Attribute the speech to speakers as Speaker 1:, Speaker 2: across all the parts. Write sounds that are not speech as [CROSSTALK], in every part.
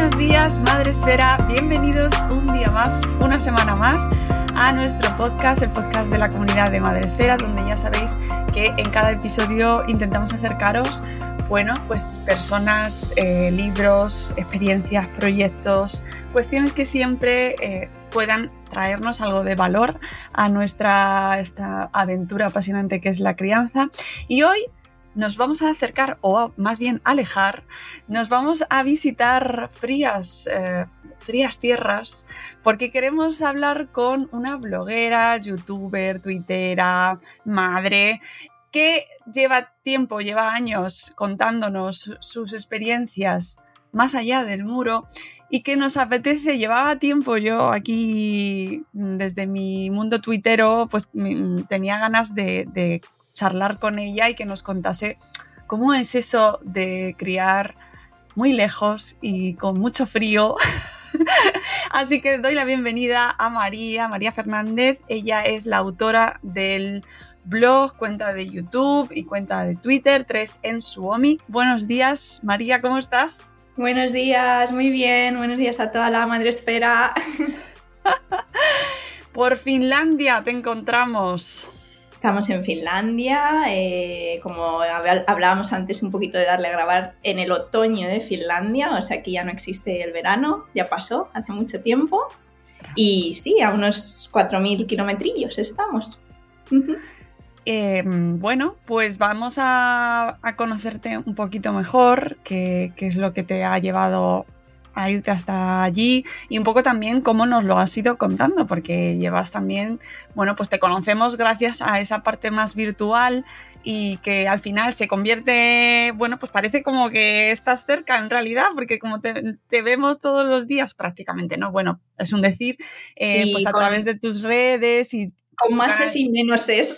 Speaker 1: Buenos días, Madre Esfera. Bienvenidos un día más, una semana más a nuestro podcast, el podcast de la comunidad de Madre Esfera, donde ya sabéis que en cada episodio intentamos acercaros, bueno, pues personas, eh, libros, experiencias, proyectos, cuestiones que siempre eh, puedan traernos algo de valor a nuestra esta aventura apasionante que es la crianza. Y hoy nos vamos a acercar, o más bien alejar, nos vamos a visitar frías, eh, frías tierras, porque queremos hablar con una bloguera, youtuber, twittera, madre, que lleva tiempo, lleva años contándonos sus experiencias más allá del muro y que nos apetece, llevaba tiempo yo aquí desde mi mundo tuitero, pues tenía ganas de charlar con ella y que nos contase cómo es eso de criar muy lejos y con mucho frío. [LAUGHS] Así que doy la bienvenida a María, María Fernández. Ella es la autora del blog, cuenta de YouTube y cuenta de Twitter, 3 en Suomi. Buenos días, María, ¿cómo estás?
Speaker 2: Buenos días, muy bien. Buenos días a toda la madresfera. [LAUGHS]
Speaker 1: Por Finlandia te encontramos.
Speaker 2: Estamos en Finlandia, eh, como hablábamos antes un poquito de darle a grabar en el otoño de Finlandia, o sea que ya no existe el verano, ya pasó hace mucho tiempo. Y sí, a unos 4.000 kilometrillos estamos.
Speaker 1: Eh, bueno, pues vamos a, a, conocerte un poquito mejor, qué, qué es lo que te ha llevado a irte hasta allí y un poco también cómo nos lo has ido contando, porque llevas también, bueno, pues te conocemos gracias a esa parte más virtual y que al final se convierte, bueno, pues parece como que estás cerca en realidad, porque como te, te vemos todos los días prácticamente, ¿no? Bueno, es un decir, eh, pues a con, través de tus redes y...
Speaker 2: Con más es y menos es.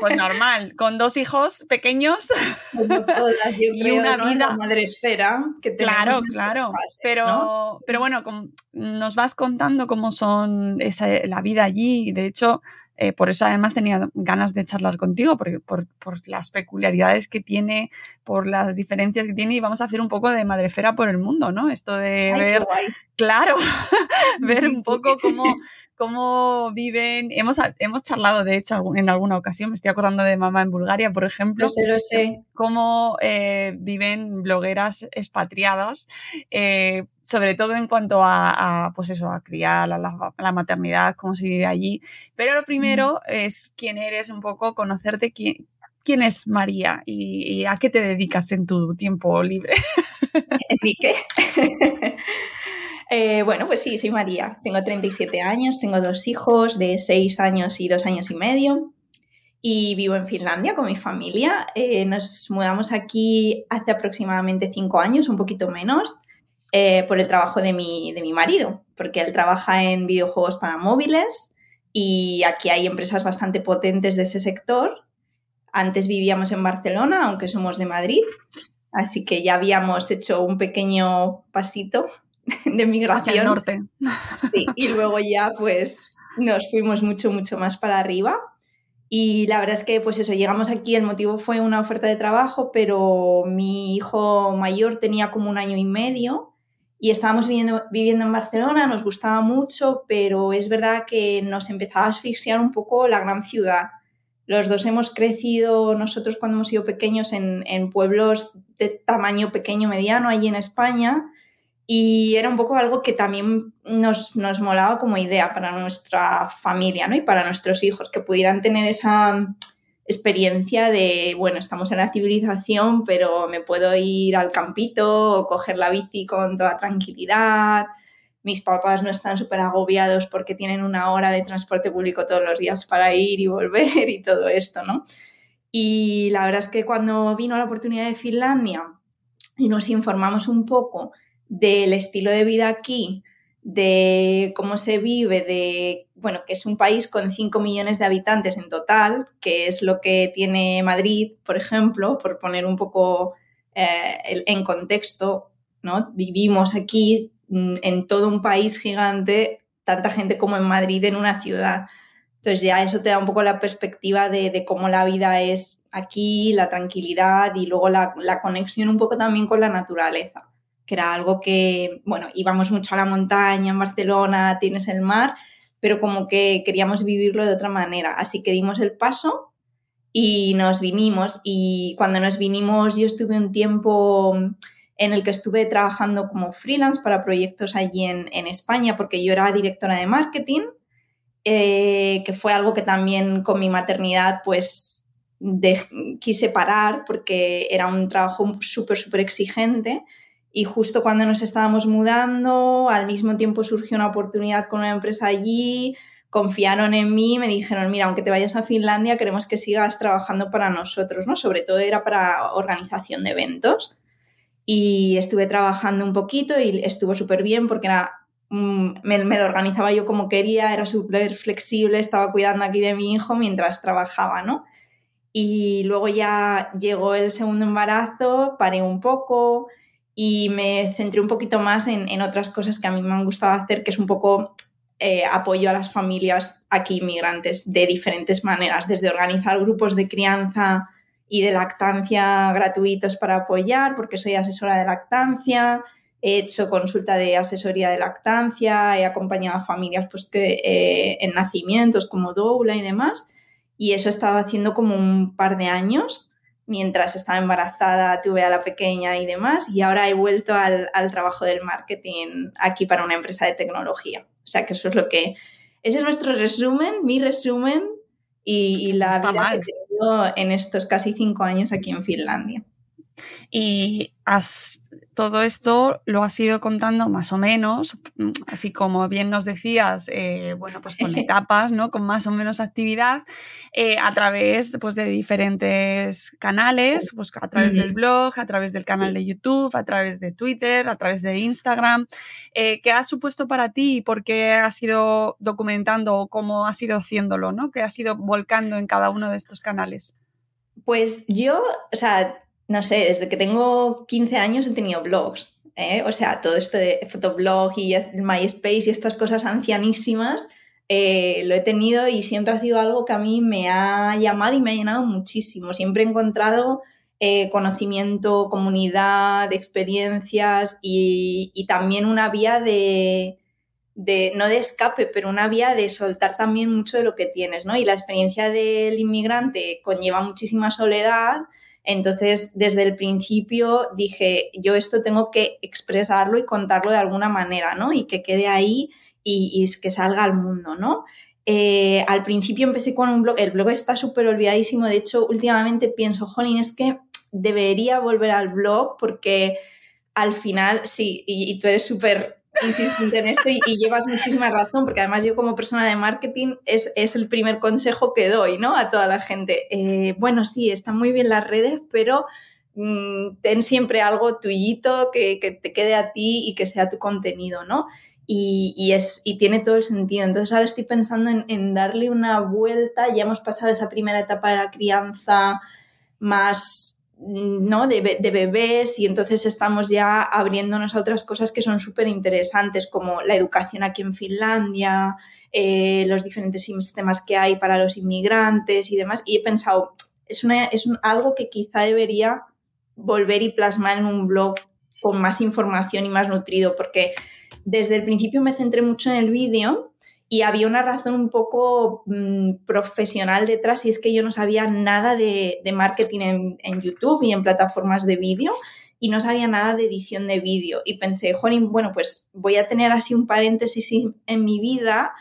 Speaker 1: Pues normal, con dos hijos pequeños
Speaker 2: todas, yo [LAUGHS] y creo, una ¿no? vida madre esfera que
Speaker 1: claro claro fases, pero ¿no? pero bueno con, nos vas contando cómo son esa, la vida allí de hecho eh, por eso además tenía ganas de charlar contigo, por, por, por, las peculiaridades que tiene, por las diferencias que tiene y vamos a hacer un poco de madrefera por el mundo, ¿no? Esto de
Speaker 2: Ay,
Speaker 1: ver, claro, [LAUGHS] ver un poco cómo, [LAUGHS] cómo viven. Hemos, hemos charlado, de hecho, en alguna ocasión, me estoy acordando de mamá en Bulgaria, por ejemplo,
Speaker 2: lo sé, lo sé.
Speaker 1: cómo eh, viven blogueras expatriadas, eh, sobre todo en cuanto a, a, pues eso, a criar, a la, a la, maternidad, cómo se vive allí. Pero lo primero mm. es quién eres, un poco conocerte quién, quién es María y, a qué te dedicas en tu tiempo libre.
Speaker 2: ¿En mi qué? Eh, bueno, pues sí, soy María. Tengo 37 años, tengo dos hijos de 6 años y 2 años y medio y vivo en Finlandia con mi familia. Eh, nos mudamos aquí hace aproximadamente 5 años, un poquito menos, eh, por el trabajo de mi, de mi marido, porque él trabaja en videojuegos para móviles y aquí hay empresas bastante potentes de ese sector. Antes vivíamos en Barcelona, aunque somos de Madrid, así que ya habíamos hecho un pequeño pasito [LAUGHS] de migración.
Speaker 1: Hacia el norte.
Speaker 2: Sí, y [LAUGHS] luego ya pues nos fuimos mucho, mucho más para arriba. Y la verdad es que, pues eso, llegamos aquí, el motivo fue una oferta de trabajo, pero mi hijo mayor tenía como un año y medio y estábamos viviendo, viviendo en Barcelona, nos gustaba mucho, pero es verdad que nos empezaba a asfixiar un poco la gran ciudad. Los dos hemos crecido, nosotros cuando hemos sido pequeños, en, pueblos de tamaño pequeño, mediano, allí en España, y era un poco algo que también nos, nos molaba como idea para nuestra familia ¿no? y para nuestros hijos, que pudieran tener esa experiencia de, bueno, estamos en la civilización, pero me puedo ir al campito o coger la bici con toda tranquilidad. Mis papás no están súper agobiados porque tienen una hora de transporte público todos los días para ir y volver y todo esto, ¿no? Y la verdad es que cuando vino la oportunidad de Finlandia y nos informamos un poco del estilo de vida aquí, de cómo se vive, de, bueno, que es un país con 5 millones de habitantes en total, que es lo que tiene Madrid, por ejemplo, por poner un poco eh, en contexto, ¿no? Vivimos aquí en todo un país gigante, tanta gente como en Madrid en una ciudad. Entonces ya eso te da un poco la perspectiva de, cómo la vida es aquí, la tranquilidad y luego la conexión un poco también con la naturaleza que era algo que, bueno, íbamos mucho a la montaña en Barcelona, tienes el mar, pero como que queríamos vivirlo de otra manera. Así que dimos el paso y nos vinimos. Y cuando nos vinimos yo estuve un tiempo en el que estuve trabajando como freelance para proyectos allí en, España, porque yo era directora de marketing, eh, que fue algo que también con mi maternidad pues quise parar porque era un trabajo súper, súper exigente y justo cuando nos estábamos mudando, al mismo tiempo surgió una oportunidad con una empresa allí, confiaron en mí, me dijeron, mira, aunque te vayas a Finlandia, queremos que sigas trabajando para nosotros, ¿no? Sobre todo era para organización de eventos. Y estuve trabajando un poquito y estuvo súper bien porque era, mm, me, me, lo organizaba yo como quería, era súper flexible, estaba cuidando aquí de mi hijo mientras trabajaba, ¿no? Y luego ya llegó el segundo embarazo, paré un poco, y me centré un poquito más en, otras cosas que a mí me han gustado hacer, que es un poco eh, apoyo a las familias aquí inmigrantes de diferentes maneras, desde organizar grupos de crianza y de lactancia gratuitos para apoyar, porque soy asesora de lactancia, he hecho consulta de asesoría de lactancia, he acompañado a familias pues, que, eh, en nacimientos como doula y demás, y eso he estado haciendo como un par de años mientras estaba embarazada tuve a la pequeña y demás, y ahora he vuelto al, trabajo del marketing aquí para una empresa de tecnología. O sea que eso es lo que... Ese es nuestro resumen, mi resumen y, la vida que he tenido en estos casi cinco años aquí en Finlandia.
Speaker 1: Y has todo esto lo has ido contando más o menos, mm, así como bien nos decías, eh, bueno, pues con etapas, ¿no? Con más o menos actividad, eh, a través pues, de diferentes canales, pues a través del blog, a través del canal de YouTube, a través de Twitter, a través de Instagram. Eh, ¿Qué ha supuesto para ti y por qué has ido documentando o cómo has ido haciéndolo, ¿no? ¿Qué has ido volcando en cada uno de estos canales?
Speaker 2: Pues yo, o sea, no sé, desde que tengo 15 años he tenido blogs. ¿eh? O sea, todo esto de fotoblog y MySpace y estas cosas ancianísimas, eh, lo he tenido y siempre ha sido algo que a mí me ha llamado y me ha llenado muchísimo. Siempre he encontrado eh, conocimiento, comunidad, experiencias y, y también una vía de, de, no de escape, pero una vía de soltar también mucho de lo que tienes, ¿no? Y la experiencia del inmigrante conlleva muchísima soledad entonces, desde el principio dije, yo esto tengo que expresarlo y contarlo de alguna manera, ¿no? Y que quede ahí y, que salga al mundo, ¿no? Eh, al principio empecé con un blog, el blog está súper olvidadísimo, de hecho, últimamente pienso, jolín, es que debería volver al blog porque al final, sí, y, y tú eres súper insistente en esto y, llevas muchísima razón, porque además yo como persona de marketing es, es el primer consejo que doy, ¿no? A toda la gente. Eh, bueno, sí, están muy bien las redes, pero mm, ten siempre algo tuyito que, que, te quede a ti y que sea tu contenido, ¿no? Y, y, es, y tiene todo el sentido. Entonces ahora estoy pensando en, en darle una vuelta. Ya hemos pasado esa primera etapa de la crianza más ¿no? De, bebés y entonces estamos ya abriéndonos a otras cosas que son súper interesantes como la educación aquí en Finlandia, eh, los diferentes sistemas que hay para los inmigrantes y demás. Y he pensado, es, una, es algo que quizá debería volver y plasmar en un blog con más información y más nutrido porque desde el principio me centré mucho en el vídeo y había una razón un poco mm, profesional detrás y es que yo no sabía nada de, marketing en, YouTube y en plataformas de vídeo y no sabía nada de edición de vídeo. Y pensé, Jorin, bueno, pues voy a tener así un paréntesis en mi vida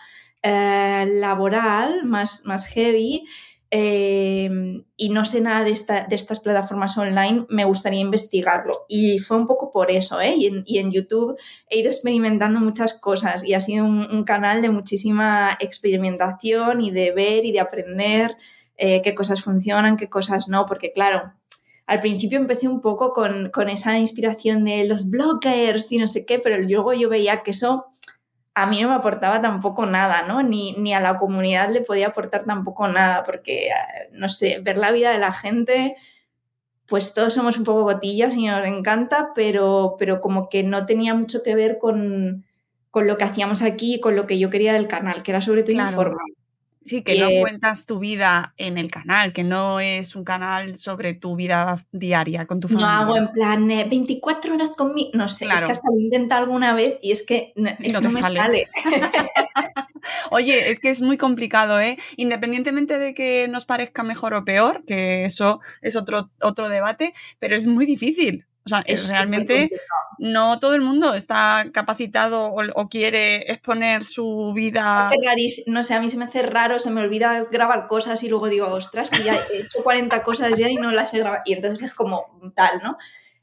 Speaker 2: eh, laboral más, más heavy Em, y no sé nada de, estas plataformas online, me gustaría investigarlo. Y fue un poco por eso, ¿eh? Y en, YouTube he ido experimentando muchas cosas y ha sido un, canal de muchísima experimentación y de ver y de aprender eh, qué cosas funcionan, qué cosas no, porque claro, al principio empecé un poco con, con esa inspiración de los bloggers y no sé qué, pero luego yo veía que eso a mí no me aportaba tampoco nada, ¿no? Ni, ni, a la comunidad le podía aportar tampoco nada, porque, eh, no sé, ver la vida de la gente, pues todos somos un poco gotillas y nos encanta, pero, pero como que no tenía mucho que ver con, con lo que hacíamos aquí y con lo que yo quería del canal, que era sobre todo informar.
Speaker 1: Sí, que no cuentas tu vida en el canal, que no es un canal sobre tu vida diaria con tu familia.
Speaker 2: No hago en plan 24 horas conmigo. No sé, es que hasta lo intenta alguna vez y es que no, me sale. [LAUGHS]
Speaker 1: Oye, es que es muy complicado, ¿eh? Independientemente de que nos parezca mejor o peor, que eso es otro, otro debate, pero es muy difícil. O sea, es realmente no todo el mundo está capacitado o, quiere exponer su vida.
Speaker 2: No sé, a mí se me hace raro, se me olvida grabar cosas y luego digo, ostras, ya he hecho 40 cosas ya y no las he grabado. Y entonces es como tal, ¿no?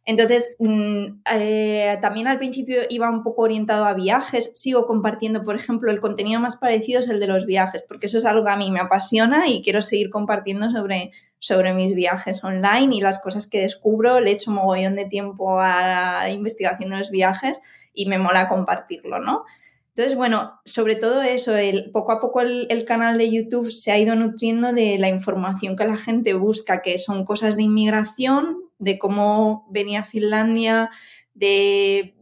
Speaker 2: Entonces, mm, eh, también al principio iba un poco orientado a viajes. Sigo compartiendo, por ejemplo, el contenido más parecido es el de los viajes, porque eso es algo que a mí me apasiona y quiero seguir compartiendo sobre, sobre mis viajes online y las cosas que descubro. Le echo mogollón de tiempo a la investigación de los viajes y me mola compartirlo, ¿no? Entonces, bueno, sobre todo eso, el, poco a poco el, canal de YouTube se ha ido nutriendo de la información que la gente busca, que son cosas de inmigración, de cómo venía Finlandia, de,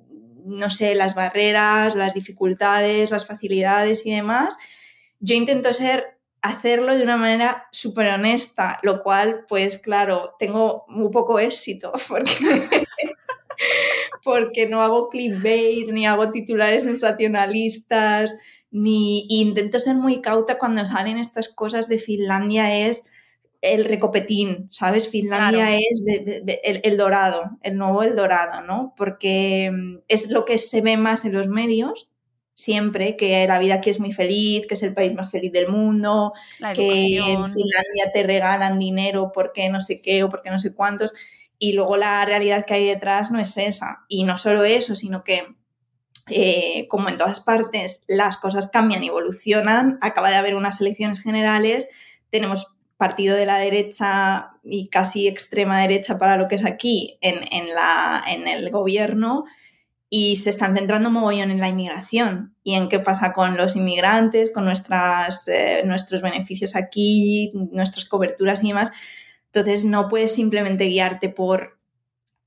Speaker 2: no sé, las barreras, las dificultades, las facilidades y demás. Yo intento ser hacerlo de una manera súper honesta, lo cual, pues claro, tengo muy poco éxito [LAUGHS] porque, porque no hago clickbait, ni hago titulares sensacionalistas, ni intento ser muy cauta cuando salen estas cosas de Finlandia es el recopetín, ¿sabes? Finlandia es el, el, dorado, el nuevo el dorado, ¿no? Porque mm, es lo que se ve más en los medios, siempre, que la vida aquí es muy feliz, que es el país más feliz del mundo, que en Finlandia te regalan dinero porque no sé qué o porque no sé cuántos, y luego la realidad que hay detrás no es esa. Y no solo eso, sino que, eh, como en todas partes, las cosas cambian y evolucionan, acaba de haber unas elecciones generales, tenemos partido de la derecha y casi extrema derecha para lo que es aquí en, en, la, en el gobierno y se están centrando mogollón en la inmigración y en qué pasa con los inmigrantes, con nuestras, eh, nuestros beneficios aquí, nuestras coberturas y demás. Entonces no puedes simplemente guiarte por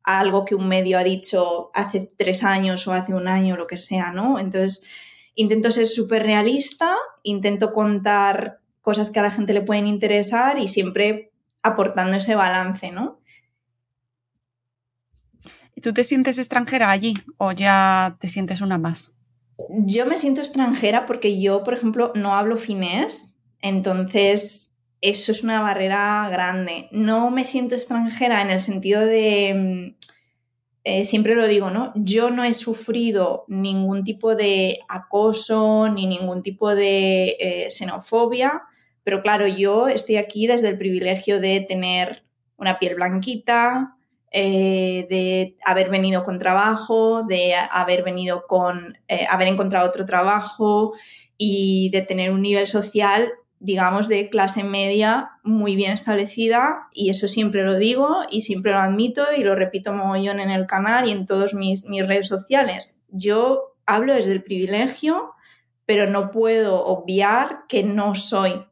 Speaker 2: algo que un medio ha dicho hace tres años o hace un año, lo que sea, ¿no? Entonces intento ser súper realista, intento contar cosas que a la gente le pueden interesar y siempre aportando ese balance, ¿no?
Speaker 1: ¿Tú te sientes extranjera allí o ya te sientes una más?
Speaker 2: Yo me siento extranjera porque yo, por ejemplo, no hablo finés, entonces eso es una barrera grande. No me siento extranjera en el sentido de, mm, eh, siempre lo digo, ¿no? Yo no he sufrido ningún tipo de acoso ni ningún tipo de eh, xenofobia, pero claro, yo estoy aquí desde el privilegio de tener una piel blanquita, eh, de haber venido con trabajo, de haber venido con, eh, haber encontrado otro trabajo y de tener un nivel social, digamos, de clase media muy bien establecida y eso siempre lo digo y siempre lo admito y lo repito mogollón en el canal y en todas mis, mis redes sociales. Yo hablo desde el privilegio, pero no puedo obviar que no soy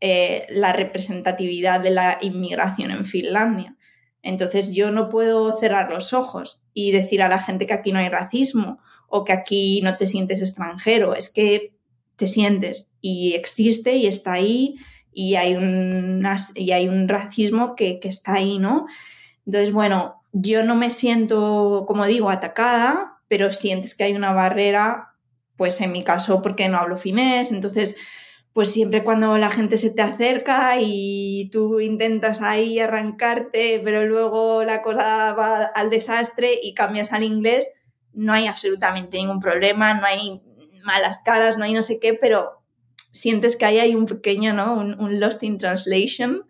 Speaker 2: eh, la representatividad de la inmigración en Finlandia. Entonces yo no puedo cerrar los ojos y decir a la gente que aquí no hay racismo o que aquí no te sientes extranjero. Es que te sientes y existe y está ahí y hay un, racismo que, que está ahí, ¿no? Entonces, bueno, yo no me siento, como digo, atacada, pero sientes que hay una barrera, pues en mi caso, porque no hablo finés, entonces pues siempre cuando la gente se te acerca y tú intentas ahí arrancarte, pero luego la cosa va al desastre y cambias al inglés, no hay absolutamente ningún problema, no hay malas caras, no hay no sé qué, pero sientes que ahí hay un pequeño, ¿no? Un, lost in translation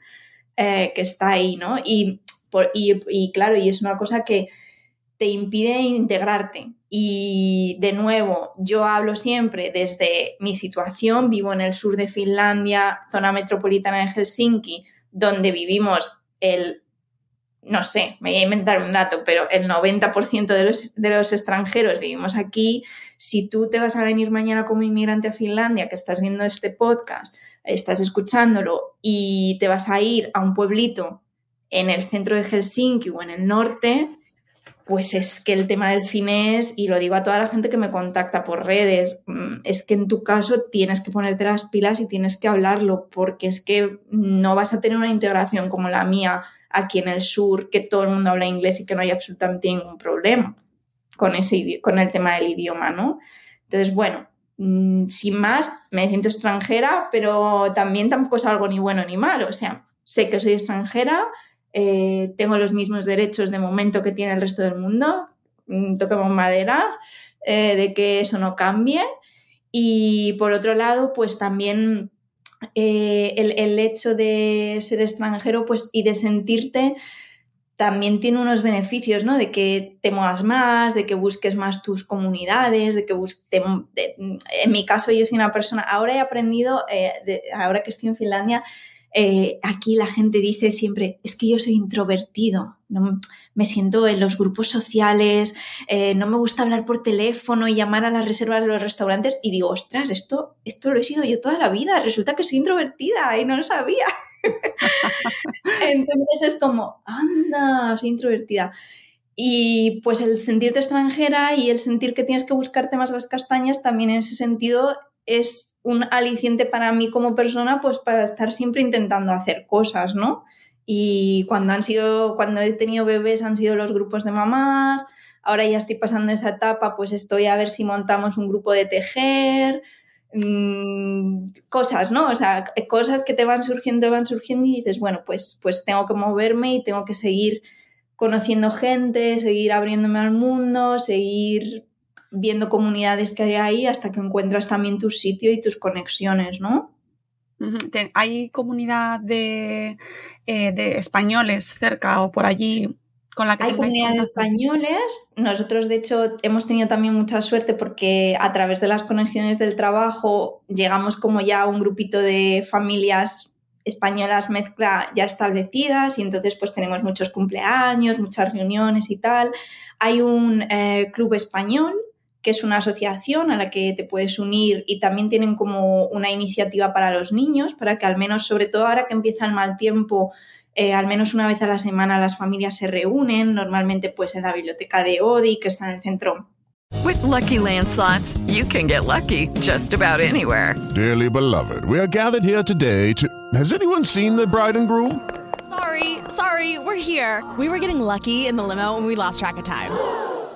Speaker 2: eh, que está ahí, ¿no? Y, y, y claro, y es una cosa que te impide integrarte. Y de nuevo, yo hablo siempre desde mi situación, vivo en el sur de Finlandia, zona metropolitana de Helsinki, donde vivimos el, no sé, me voy a inventar un dato, pero el 90% de los, de los extranjeros vivimos aquí. Si tú te vas a venir mañana como inmigrante a Finlandia, que estás viendo este podcast, estás escuchándolo y te vas a ir a un pueblito en el centro de Helsinki o en el norte, pues es que el tema del finés, y lo digo a toda la gente que me contacta por redes, mm, es que en tu caso tienes que ponerte las pilas y tienes que hablarlo, porque es que no vas a tener una integración como la mía aquí en el sur, que todo el mundo habla inglés y que no hay absolutamente ningún problema con, ese, con el tema del idioma, ¿no? Entonces, bueno, mm, sin más, me siento extranjera, pero también tampoco es algo ni bueno ni malo, o sea, sé que soy extranjera, eh, tengo los mismos derechos de momento que tiene el resto del mundo, mm, toquemos madera, eh, de que eso no cambie. Y por otro lado, pues también eh, el, hecho de ser extranjero pues, y de sentirte también tiene unos beneficios, ¿no? De que te muevas más, de que busques más tus comunidades, de que en mi caso, yo soy una persona... Ahora he aprendido, ahora que estoy en Finlandia, eh, aquí la gente dice siempre, es que yo soy introvertido, no, me siento en los grupos sociales, eh, no me gusta hablar por teléfono y llamar a las reservas de los restaurantes y digo, ostras, esto, esto lo he sido yo toda la vida, resulta que soy introvertida y no lo sabía. [LAUGHS] Entonces es como, anda, soy introvertida. Y pues el sentirte extranjera y el sentir que tienes que buscarte más las castañas también en ese sentido es un aliciente para mí como persona, pues para estar siempre intentando hacer cosas, ¿no? Y cuando han sido, cuando he tenido bebés han sido los grupos de mamás, ahora ya estoy pasando esa etapa, pues estoy a ver si montamos un grupo de tejer, mmm, cosas, ¿no? O sea, cosas que te van surgiendo, van surgiendo y dices, bueno, pues, pues tengo que moverme y tengo que seguir conociendo gente, seguir abriéndome al mundo, seguir viendo comunidades que hay ahí hasta que encuentras también tu sitio y tus conexiones, ¿no?
Speaker 1: ¿Hay comunidad de, eh, de, españoles cerca o por allí con la que
Speaker 2: Hay comunidades españoles. Nosotros, de hecho, hemos tenido también mucha suerte porque a través de las conexiones del trabajo llegamos como ya a un grupito de familias españolas mezcla ya establecidas y entonces pues tenemos muchos cumpleaños, muchas reuniones y tal. Hay un eh, club español que es una asociación a la que te puedes unir y también tienen como una iniciativa para los niños, para que al menos, sobre todo ahora que empieza el mal tiempo, eh, al menos una vez a la semana las familias se reúnen, normalmente pues en la biblioteca de Odi, que está en el centro.
Speaker 3: With lucky landslots, you can get lucky just about anywhere.
Speaker 4: Dearly beloved, we are gathered here today to. Has anyone seen the bride and groom?
Speaker 5: Sorry, sorry, we're here. We were getting lucky in the limo and we lost track of time.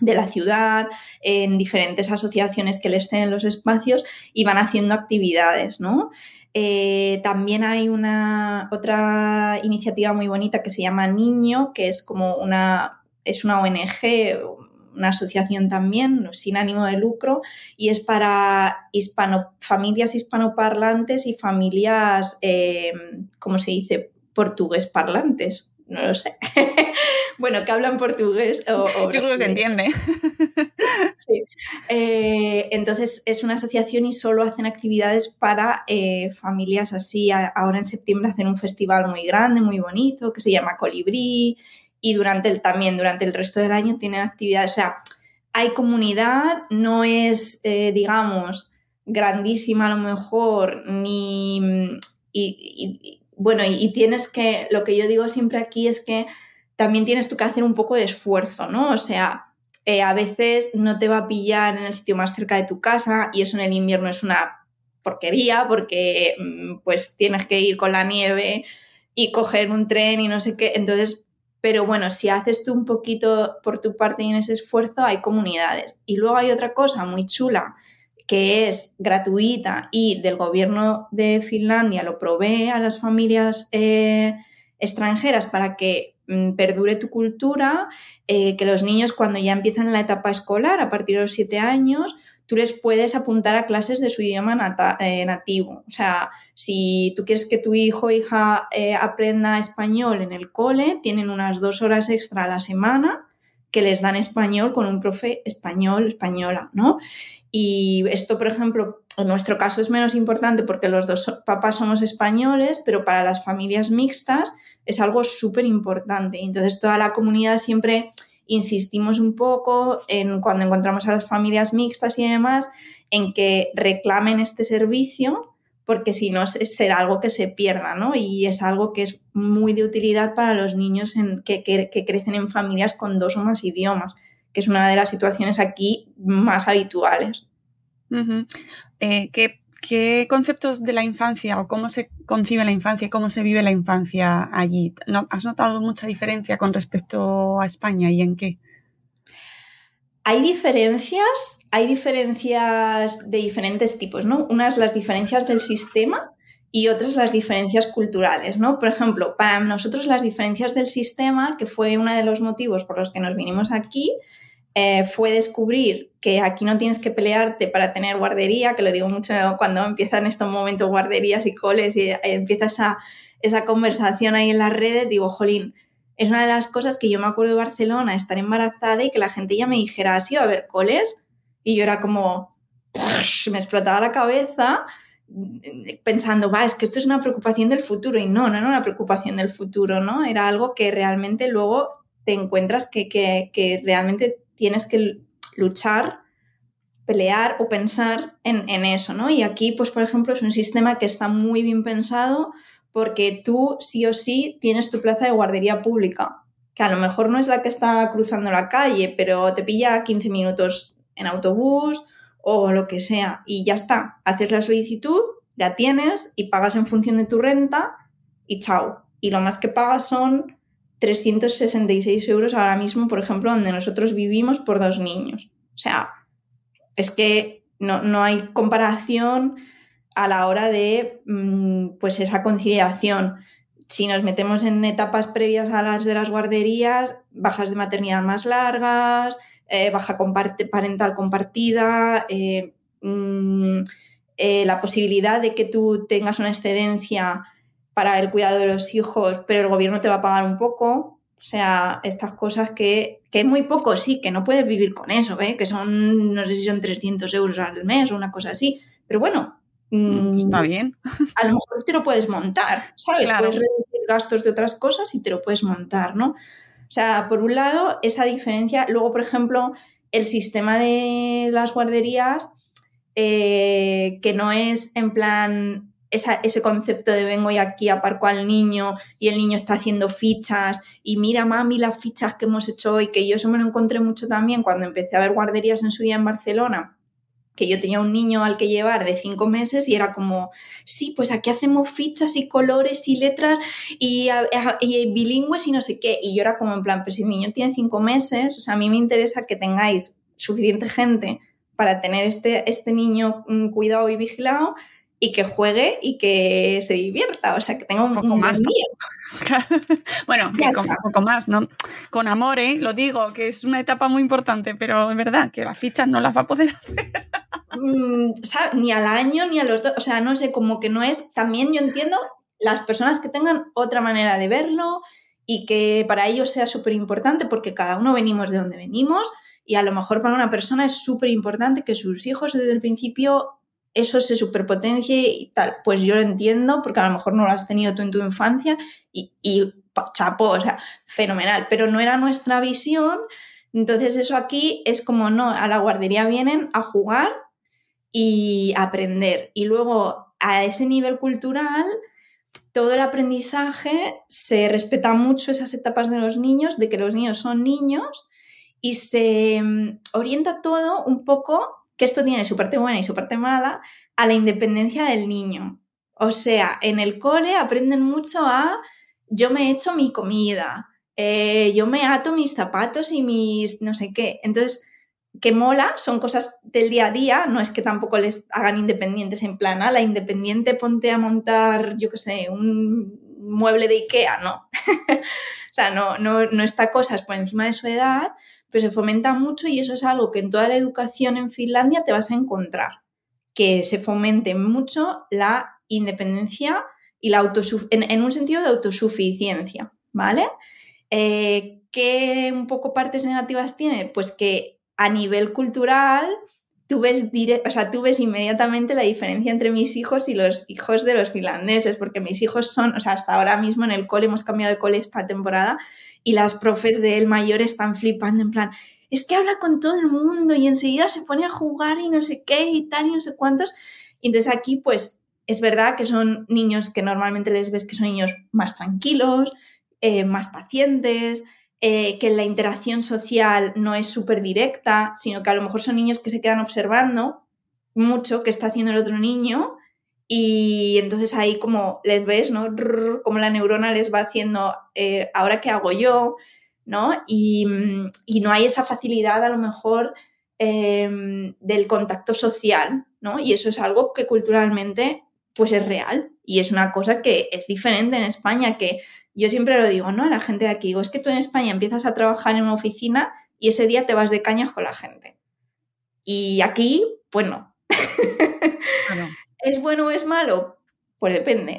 Speaker 2: De la ciudad, en diferentes asociaciones que les den los espacios y van haciendo actividades, ¿no? Eh, también hay una otra iniciativa muy bonita que se llama Niño, que es como una, es una ONG, una asociación también, sin ánimo de lucro, y es para hispano, familias hispanoparlantes y familias, eh, ¿cómo se dice? Portugués parlantes, no lo sé. [LAUGHS] bueno, que hablan portugués. O,
Speaker 1: Yo creo que se entiende. [LAUGHS]
Speaker 2: sí. Eh, entonces es una asociación y solo hacen actividades para eh, familias así. ahora en septiembre hacen un festival muy grande, muy bonito, que se llama Colibrí. Y durante el, también durante el resto del año tienen actividades. O sea, hay comunidad, no es, eh, digamos, grandísima a lo mejor, ni... Y, bueno, y, tienes que, lo que yo digo siempre aquí es que también tienes tú que hacer un poco de esfuerzo, ¿no? O sea, eh, a veces no te va a pillar en el sitio más cerca de tu casa y eso en el invierno es una porquería porque mm, pues tienes que ir con la nieve y coger un tren y no sé qué. Entonces, pero bueno, si haces tú un poquito por tu parte y en ese esfuerzo, hay comunidades. Y luego hay otra cosa muy chula que es gratuita y del gobierno de Finlandia lo provee a las familias eh, extranjeras para que perdure tu cultura, eh, que los niños cuando ya empiezan la etapa escolar, a partir de los siete años, tú les puedes apuntar a clases de su idioma eh, nativo. O sea, si tú quieres que tu hijo o hija aprenda español en el cole, tienen unas dos horas extra a la semana que les dan español con un profe español, española, ¿no? Y esto, por ejemplo, en nuestro caso es menos importante porque los dos papás somos españoles, pero para las familias mixtas es algo súper importante. Entonces, toda la comunidad siempre insistimos un poco en cuando encontramos a las familias mixtas y demás, en que reclamen este servicio porque si no será algo que se pierda, ¿no? Y es algo que es muy de utilidad para los niños que, crecen en familias con dos o más idiomas, que es una de las situaciones aquí más habituales.
Speaker 1: Eh, ¿qué, conceptos de la infancia o cómo se concibe la infancia, cómo se vive la infancia allí? ¿Has notado mucha diferencia con respecto a España y en qué?
Speaker 2: Hay diferencias, hay diferencias de diferentes tipos, ¿no? Unas las diferencias del sistema y otras las diferencias culturales, ¿no? Por ejemplo, para nosotros las diferencias del sistema, que fue uno de los motivos por los que nos vinimos aquí, eh, fue descubrir que aquí no tienes que pelearte para tener guardería, que lo digo mucho cuando empiezan estos momentos guarderías y coles y eh, empieza esa, esa conversación ahí en las redes, digo, jolín, es una de las cosas que yo me acuerdo de Barcelona, estar embarazada y que la gente ya me dijera, ¿has ido a ver coles? Y yo era como, me explotaba la cabeza pensando, va, es que esto es una preocupación del futuro y no, no era una preocupación del futuro, ¿no? Era algo que realmente luego te encuentras que, que, realmente tienes que luchar, pelear o pensar en, en, eso, ¿no? Y aquí, pues, por ejemplo, es un sistema que está muy bien pensado porque tú sí o sí tienes tu plaza de guardería pública, que a lo mejor no es la que está cruzando la calle, pero te pilla 15 minutos en autobús o lo que sea y ya está. Haces la solicitud, la tienes y pagas en función de tu renta y chao. Y lo más que pagas son 366 euros ahora mismo, por ejemplo, donde nosotros vivimos por dos niños. O sea, es que no, no hay comparación a la hora de mm, pues esa conciliación. Si nos metemos en etapas previas a las de las guarderías, bajas de maternidad más largas, eh, baja parental compartida, eh, mm, eh, la posibilidad de que tú tengas una excedencia para el cuidado de los hijos, pero el gobierno te va a pagar un poco. O sea, estas cosas que, que es muy poco, sí, que no puedes vivir con eso, que son, no sé si son 300 euros al mes o una cosa así. Pero bueno,
Speaker 1: Mm, está bien.
Speaker 2: A lo mejor te lo puedes montar, ¿sabes? Puedes reducir gastos de otras cosas y te lo puedes montar, ¿no? O sea, por un lado, esa diferencia. Luego, por ejemplo, el sistema de las guarderías, eh, que no es en plan ese concepto de vengo y aquí aparco al niño y el niño está haciendo fichas y mira mami las fichas que hemos hecho hoy, que yo eso me lo encontré mucho también cuando empecé a ver guarderías en su día en Barcelona que yo tenía un niño al que llevar de cinco meses y era como, sí, pues aquí hacemos fichas y colores y letras y, bilingües y no sé qué. Y yo era como en plan, pues si el niño tiene cinco meses, o sea, a mí me interesa que tengáis suficiente gente para tener este, este niño mm, cuidado y vigilado y que juegue y que se divierta, o sea, que tenga un poco más día. [LAUGHS]
Speaker 1: bueno, con un poco más, ¿no? Con amor, ¿eh? Lo digo, que es una etapa muy importante, pero es verdad que las fichas no las va a poder hacer.
Speaker 2: Mm, ni al año ni a los dos, o sea, no sé, como que no es, también yo entiendo las personas que tengan otra manera de verlo y que para ellos sea súper importante porque cada uno venimos de donde venimos y a lo mejor para una persona es súper importante que sus hijos desde el principio eso se superpotencie y tal. Pues yo lo entiendo porque a lo mejor no lo has tenido tú en tu infancia y, y chapo, o sea, fenomenal, pero no era nuestra visión. Entonces eso aquí es como, no, a la guardería vienen a jugar y aprender. Y luego a ese nivel cultural, todo el aprendizaje se respeta mucho esas etapas de los niños, de que los niños son niños y se mm, orienta todo un poco que esto tiene su parte buena y su parte mala, a la independencia del niño. O sea, en el cole aprenden mucho a yo me echo mi comida, eh, yo me ato mis zapatos y mis no sé qué. Entonces, que mola, son cosas del día a día, no es que tampoco les hagan independientes en plan, a la independiente ponte a montar, yo qué sé, un mueble de Ikea, no. [LAUGHS] o sea, no, no, no está cosas por encima de su edad, pero se fomenta mucho y eso es algo que en toda la educación en Finlandia te vas a encontrar, que se fomente mucho la independencia y la en, un sentido de autosuficiencia, ¿vale? Eh, ¿Qué un poco partes negativas tiene? Pues que a nivel cultural tú ves, o sea, tú ves inmediatamente la diferencia entre mis hijos y los hijos de los finlandeses, porque mis hijos son, o sea, hasta ahora mismo en el cole, hemos cambiado de cole esta temporada, y las profes de él mayor están flipando en plan, es que habla con todo el mundo y enseguida se pone a jugar y no sé qué y tal y no sé cuántos. Y entonces aquí pues es verdad que son niños que normalmente les ves que son niños más tranquilos, eh, más pacientes, eh, que la interacción social no es súper directa, sino que a lo mejor son niños que se quedan observando mucho qué está haciendo el otro niño y entonces ahí como les ves, ¿no? Como la neurona les va haciendo, eh, ahora qué hago yo, ¿no? Y, no hay esa facilidad a lo mejor em, del contacto social, ¿no? Y eso es algo que culturalmente pues es real y es una cosa que es diferente en España, que yo siempre lo digo, ¿no? A la gente de aquí, digo, es que tú en España empiezas a trabajar en una oficina y ese día te vas de cañas con la gente. Y aquí, pues no. ¿Es bueno o es malo? Pues depende.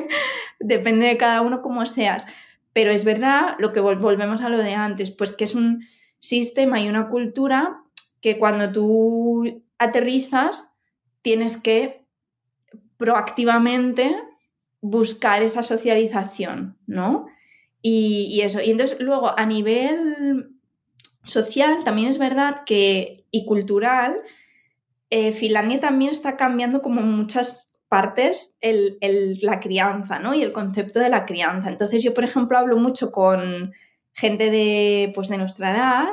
Speaker 2: [LAUGHS] depende de cada uno como seas. Pero es verdad lo que volvemos a lo de antes, pues que es un sistema y una cultura que cuando tú aterrizas tienes que proactivamente buscar esa socialización, ¿no? Y, y, eso. Y entonces luego a nivel social también es verdad que y cultural eh, Finlandia también está cambiando como muchas partes la crianza, ¿no? Y el concepto de la crianza. Entonces yo, por ejemplo, hablo mucho con gente de, pues, de nuestra edad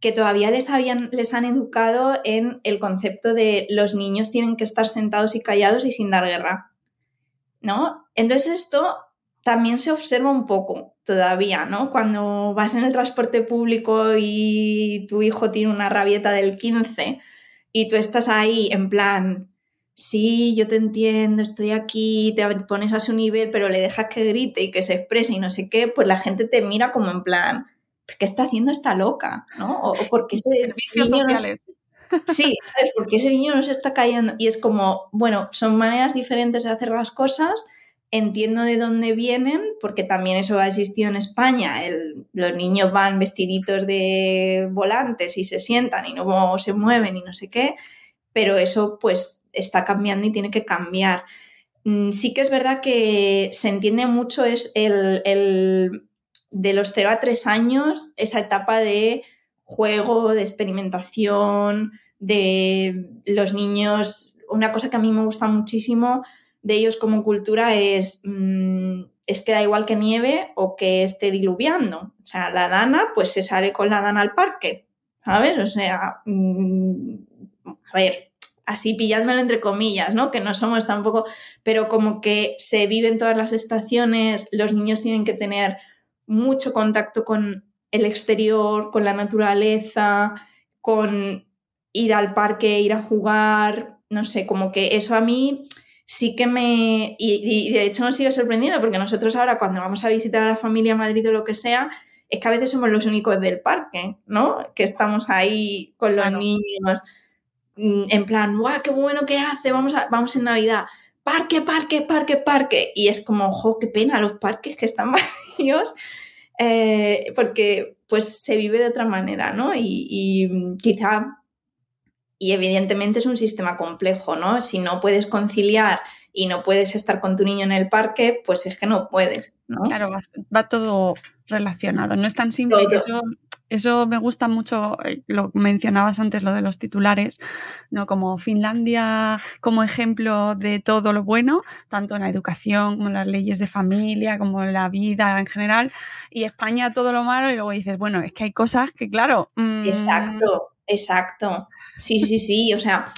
Speaker 2: que todavía les, habían, les han educado en el concepto de los niños tienen que estar sentados y callados y sin dar guerra, ¿no? Entonces esto también se observa un poco todavía, ¿no? Cuando vas en el transporte público y tu hijo tiene una rabieta del 15, y tú estás ahí en plan, sí, yo te entiendo, estoy aquí, te pones a su nivel, pero le dejas que grite y que se exprese y no sé qué, pues la gente te mira como en plan, ¿qué está haciendo esta loca? ¿No? O, porque ese
Speaker 1: Servicios sociales. [LAUGHS]
Speaker 2: Sí, ¿sabes? Porque ese niño no se está cayendo. Y es como, bueno, son maneras diferentes de hacer las cosas entiendo de dónde vienen, porque también eso ha existido en España. los niños van vestiditos de volantes y se sientan y no se mueven y no sé qué, pero eso pues está cambiando y tiene que cambiar. Mm, sí que es verdad que se entiende mucho es el, el de los 0 a 3 años, esa etapa de juego, de experimentación, de los niños. Una cosa que a mí me gusta muchísimo de ellos como cultura es, mm, es que da igual que nieve o que esté diluviando. O sea, la dana, pues se sale con la dana al parque, ¿sabes? O sea, mm, a ver, así pillándomelo entre comillas, ¿no? Que no somos tampoco, pero como que se viven todas las estaciones, los niños tienen que tener mucho contacto con el exterior, con la naturaleza, con ir al parque, ir a jugar, no sé, como que eso a mí sí que me... Y, de hecho nos sigue sorprendiendo porque nosotros ahora cuando vamos a visitar a la familia a Madrid o lo que sea, es que a veces somos los únicos del parque, ¿no? Que estamos ahí con los niños mm, en plan, ¡guau, qué bueno que hace! Vamos, a, vamos en Navidad. Parque, parque, parque, parque. Y es como, ojo, qué pena los parques que están [LAUGHS] vacíos. eh, porque pues se vive de otra manera, ¿no? Y, y quizá, y evidentemente es un sistema complejo, ¿no? Si no puedes conciliar y no puedes estar con tu niño en el parque, pues es que no puedes, ¿no?
Speaker 1: Claro, va, va todo relacionado, no es tan simple
Speaker 2: Todo.
Speaker 1: eso eso me gusta mucho, eh, lo mencionabas antes, lo de los titulares, ¿no? Como Finlandia como ejemplo de todo lo bueno, tanto en la educación como en las leyes de familia, como en la vida en general, y España todo lo malo, y luego dices, bueno, es que hay cosas que, claro. mm,
Speaker 2: Exacto, exacto. Sí, sí, sí. O sea,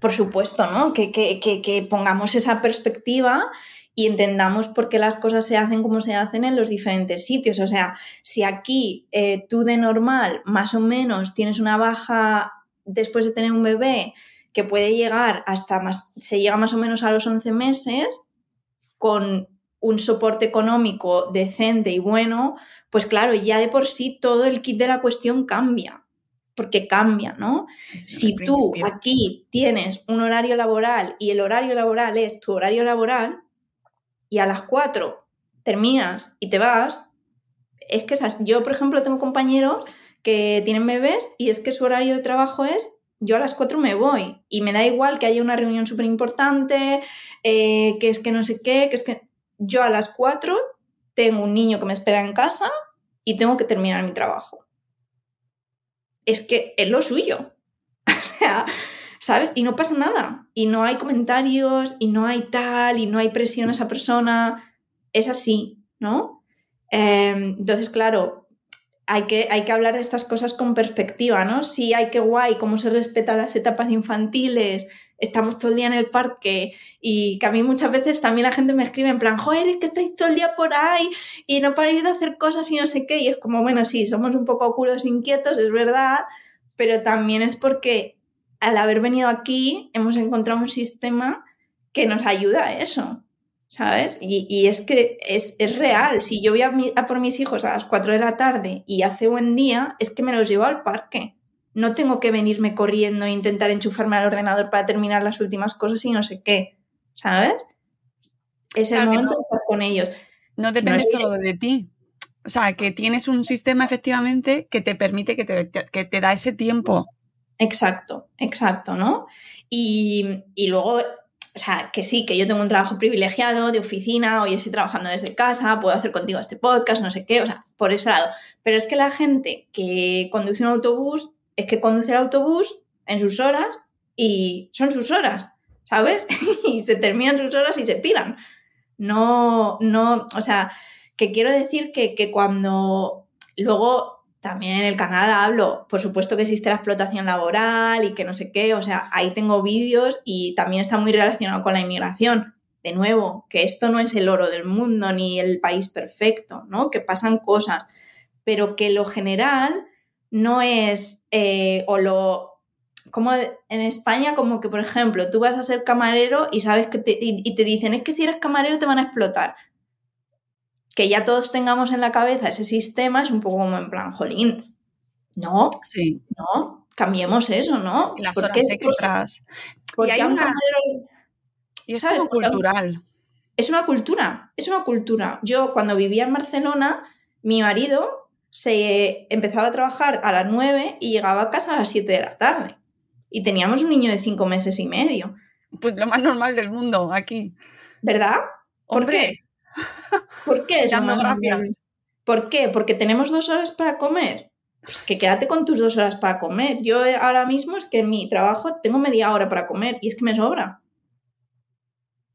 Speaker 2: por supuesto, ¿no? Que, que, que, que pongamos esa perspectiva y entendamos por qué las cosas se hacen como se hacen en los diferentes sitios. O sea, si aquí eh, tú de normal más o menos tienes una baja después de tener un bebé que puede llegar hasta más, se llega más o menos a los 11 meses con un soporte económico decente y bueno, pues claro, ya de por sí todo el kit de la cuestión cambia, porque cambia, ¿no? Si tú aquí tienes un horario laboral y el horario laboral es tu horario laboral y a las 4 terminas y te vas, es que esas, yo por ejemplo tengo compañeros que tienen bebés y es que su horario de trabajo es yo a las 4 me voy y me da igual que haya una reunión súper importante, eh, que es que no sé qué, que es que yo a las 4 tengo un niño que me espera en casa y tengo que terminar mi trabajo. Es que es lo suyo. [LAUGHS] O sea, ¿sabes? Y no pasa nada. Y no hay comentarios, y no hay tal, y no hay presión a esa persona. Es así, ¿no? Eh, entonces, claro, hay que, hay que hablar de estas cosas con perspectiva, ¿no? Sí, hay que guay, cómo se respetan las etapas infantiles, estamos todo el día en el parque y que a mí muchas veces también la gente me escribe en plan, joder, es que estáis todo el día por ahí y no para ir de hacer cosas y no sé qué. Y es como, bueno, sí, somos un poco culos inquietos, es verdad, pero también es porque al haber venido aquí hemos encontrado un sistema que nos ayuda a eso, ¿sabes? Y, y es que es, es, real. Si yo voy a, mi, a por mis hijos a las 4 de la tarde y hace buen día, es que me los llevo al parque no tengo que venirme corriendo e intentar enchufarme al ordenador para terminar las últimas cosas y no sé qué, ¿sabes? Es el claro momento no, de estar con ellos.
Speaker 1: No depende no solo de ti. O sea, que tienes un sistema efectivamente que te permite, que te, que te da ese tiempo.
Speaker 2: Exacto, exacto, ¿no? Y, y luego o sea, que sí, que yo tengo un trabajo privilegiado de oficina, hoy estoy trabajando desde casa, puedo hacer contigo este podcast, no sé qué, o sea, por ese lado. Pero es que la gente que conduce un autobús es que conduce el autobús en sus horas y son sus horas, ¿sabes? [LAUGHS] y se terminan sus horas y se piran. No, no, o sea, que quiero decir que, que cuando luego también en el canal hablo, por supuesto que existe la explotación laboral y que no sé qué, o sea, ahí tengo vídeos y también está muy relacionado con la inmigración. De nuevo, que esto no es el oro del mundo ni el país perfecto, ¿no? Que pasan cosas, pero que lo general no es, eh, o lo, como en España, como que, por ejemplo, tú vas a ser camarero y sabes que te, y, y te dicen, es que si eres camarero te van a explotar. Que ya todos tengamos en la cabeza ese sistema es un poco como en plan, jolín, no,
Speaker 1: sí.
Speaker 2: no, cambiemos sí. eso, ¿no?
Speaker 1: Las horas es, extras.
Speaker 2: Porque
Speaker 1: y hay
Speaker 2: un
Speaker 1: una...
Speaker 2: camarero,
Speaker 1: y es cultural.
Speaker 2: Es una cultura, es una cultura. Yo cuando vivía en Barcelona, mi marido se empezaba a trabajar a las 9 y llegaba a casa a las 7 de la tarde. Y teníamos un niño de 5 meses y medio.
Speaker 1: Pues lo más normal del mundo aquí.
Speaker 2: ¿Verdad? ¿Por
Speaker 1: Hombre.
Speaker 2: qué? ¿Por qué?
Speaker 1: Dando gracias.
Speaker 2: ¿Por qué? Porque tenemos dos horas para comer. Pues que quédate con tus dos horas para comer. Yo ahora mismo es que en mi trabajo tengo media hora para comer y es que me sobra.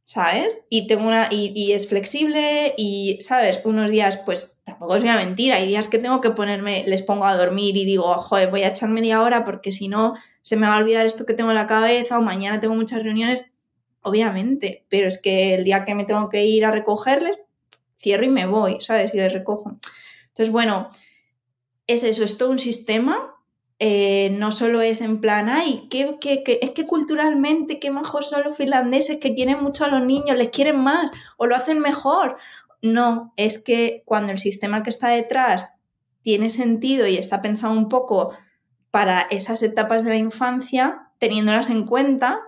Speaker 2: ¿Sabes? Y tengo una, y, es flexible y, ¿sabes? Unos días, pues tampoco es una mentira, hay días que tengo que ponerme, les pongo a dormir y digo, joder, voy a echar media hora porque si no se me va a olvidar esto que tengo en la cabeza o mañana tengo muchas reuniones, obviamente, pero es que el día que me tengo que ir a recogerles, cierro y me voy, ¿sabes? Y les recojo. Entonces, bueno, es eso, es todo un sistema eh, no solo es en plan, ay, que, es que culturalmente qué majos son los finlandeses que quieren mucho a los niños, les quieren más o lo hacen mejor. No, es que cuando el sistema que está detrás tiene sentido y está pensado un poco para esas etapas de la infancia, teniéndolas en cuenta,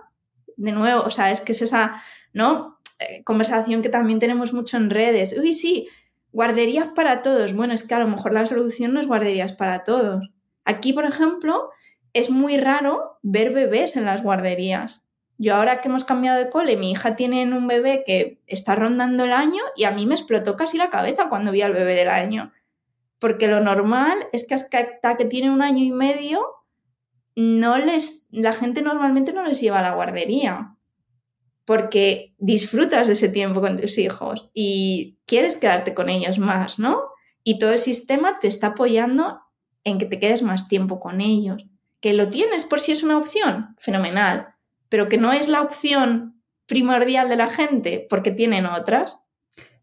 Speaker 2: de nuevo, o sea, es que es esa, ¿no? Eh, conversación que también tenemos mucho en redes. Uy, sí, guarderías para todos. Bueno, es que a lo mejor la solución no es guarderías para todos. Aquí, por ejemplo, es muy raro ver bebés en las guarderías. Yo ahora que hemos cambiado de cole, mi hija tiene un bebé que está rondando el año y a mí me explotó casi la cabeza cuando vi al bebé del año. Porque lo normal es que hasta que tiene un año y medio, no les, la gente normalmente no les lleva a la guardería. Porque disfrutas de ese tiempo con tus hijos y quieres quedarte con ellos más, ¿no? Y todo el sistema te está apoyando en que te quedes más tiempo con ellos. Que lo tienes por si es una opción, fenomenal pero que no es la opción primordial de la gente porque tienen otras.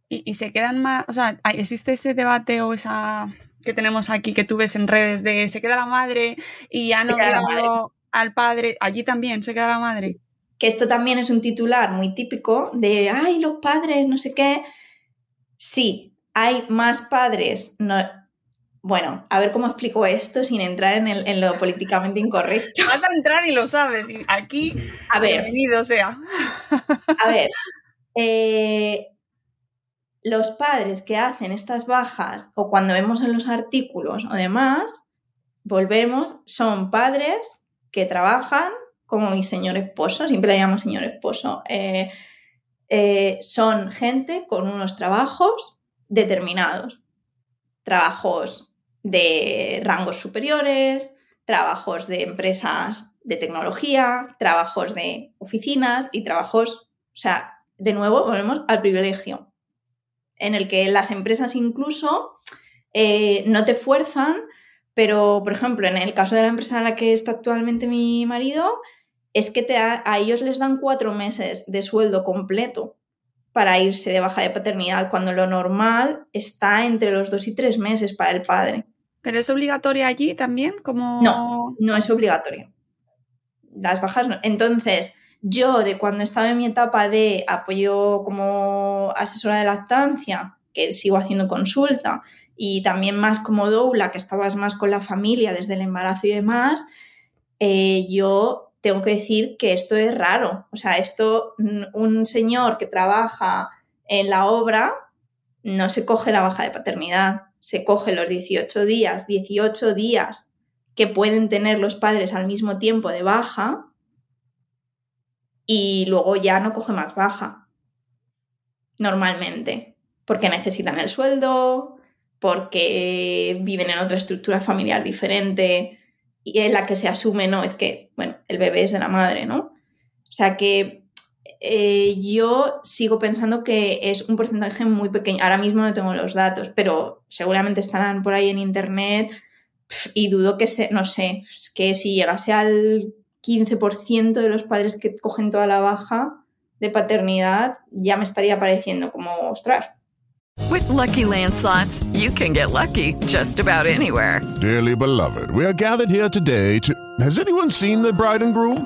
Speaker 1: Y, se quedan más, o sea, existe ese debate o esa que tenemos aquí que tú ves en redes de se queda la madre y ya no veo al padre, allí también se queda la madre.
Speaker 2: Que esto también es un titular muy típico de, ay, los padres, no sé qué. Sí, hay más padres, no, bueno, a ver cómo explico esto sin entrar en, lo políticamente incorrecto.
Speaker 1: Vas a entrar y lo sabes. Y aquí, a ver, bienvenido sea.
Speaker 2: A ver, eh, los padres que hacen estas bajas o cuando vemos en los artículos o demás, volvemos, son padres que trabajan como mi señor esposo, siempre le llamo señor esposo, eh, eh, son gente con unos trabajos determinados, trabajos de rangos superiores, trabajos de empresas de tecnología, trabajos de oficinas y trabajos, o sea, de nuevo volvemos al privilegio, en el que las empresas incluso eh, no te fuerzan, pero por ejemplo, en el caso de la empresa en la que está actualmente mi marido, es que a ellos les dan cuatro meses de sueldo completo para irse de baja de paternidad, cuando lo normal está entre los dos y tres meses para el padre.
Speaker 1: ¿Pero es obligatoria allí también? Como...
Speaker 2: No, no es obligatorio. Las bajas no. Entonces, yo de cuando estaba en mi etapa de apoyo como asesora de lactancia, que sigo haciendo consulta, y también más como doula, que estabas más con la familia desde el embarazo y demás, eh, yo tengo que decir que esto es raro. O sea, esto, un señor que trabaja en la obra no se coge la baja de paternidad se coge los 18 días, 18 días que pueden tener los padres al mismo tiempo de baja y luego ya no coge más baja, normalmente, porque necesitan el sueldo, porque viven en otra estructura familiar diferente y en la que se asume, no, es que, bueno, el bebé es de la madre, ¿no? O sea que eh, yo sigo pensando que es un porcentaje muy pequeño. Ahora mismo no tengo los datos, pero seguramente estarán por ahí en internet y dudo que se, no sé, que si llegase al 15% de los padres que cogen toda la baja de paternidad, ya me estaría pareciendo como, ostras.
Speaker 3: With lucky landslots, you can get lucky just about anywhere.
Speaker 4: Dearly beloved, we are gathered here today to. Has anyone seen the bride and groom?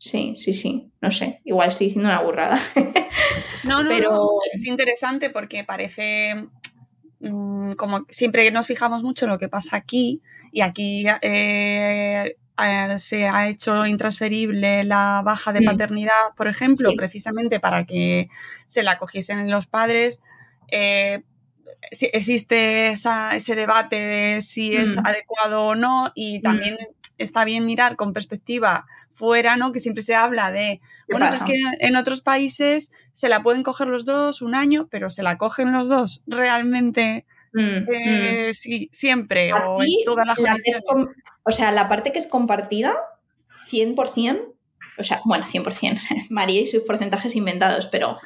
Speaker 2: Sí, sí, sí. No sé. Igual estoy diciendo una burrada. [LAUGHS]
Speaker 1: No, no, pero no, es interesante porque parece mmm, como siempre nos fijamos mucho en lo que pasa aquí y aquí eh, se ha hecho intransferible la baja de paternidad, por ejemplo, sí. precisamente para que se la cogiesen los padres. Eh, existe esa, ese debate de si es mm. adecuado o no y también mm está bien mirar con perspectiva fuera, ¿no? Que siempre se habla de, bueno, es que en otros países se la pueden coger los dos un año, pero se la cogen los dos realmente. Mm, eh, mm. Sí, siempre.
Speaker 2: Aquí, o, en toda la, la es o sea, la parte que es compartida 100%, o sea, bueno, 100%, [LAUGHS] María y sus porcentajes inventados, pero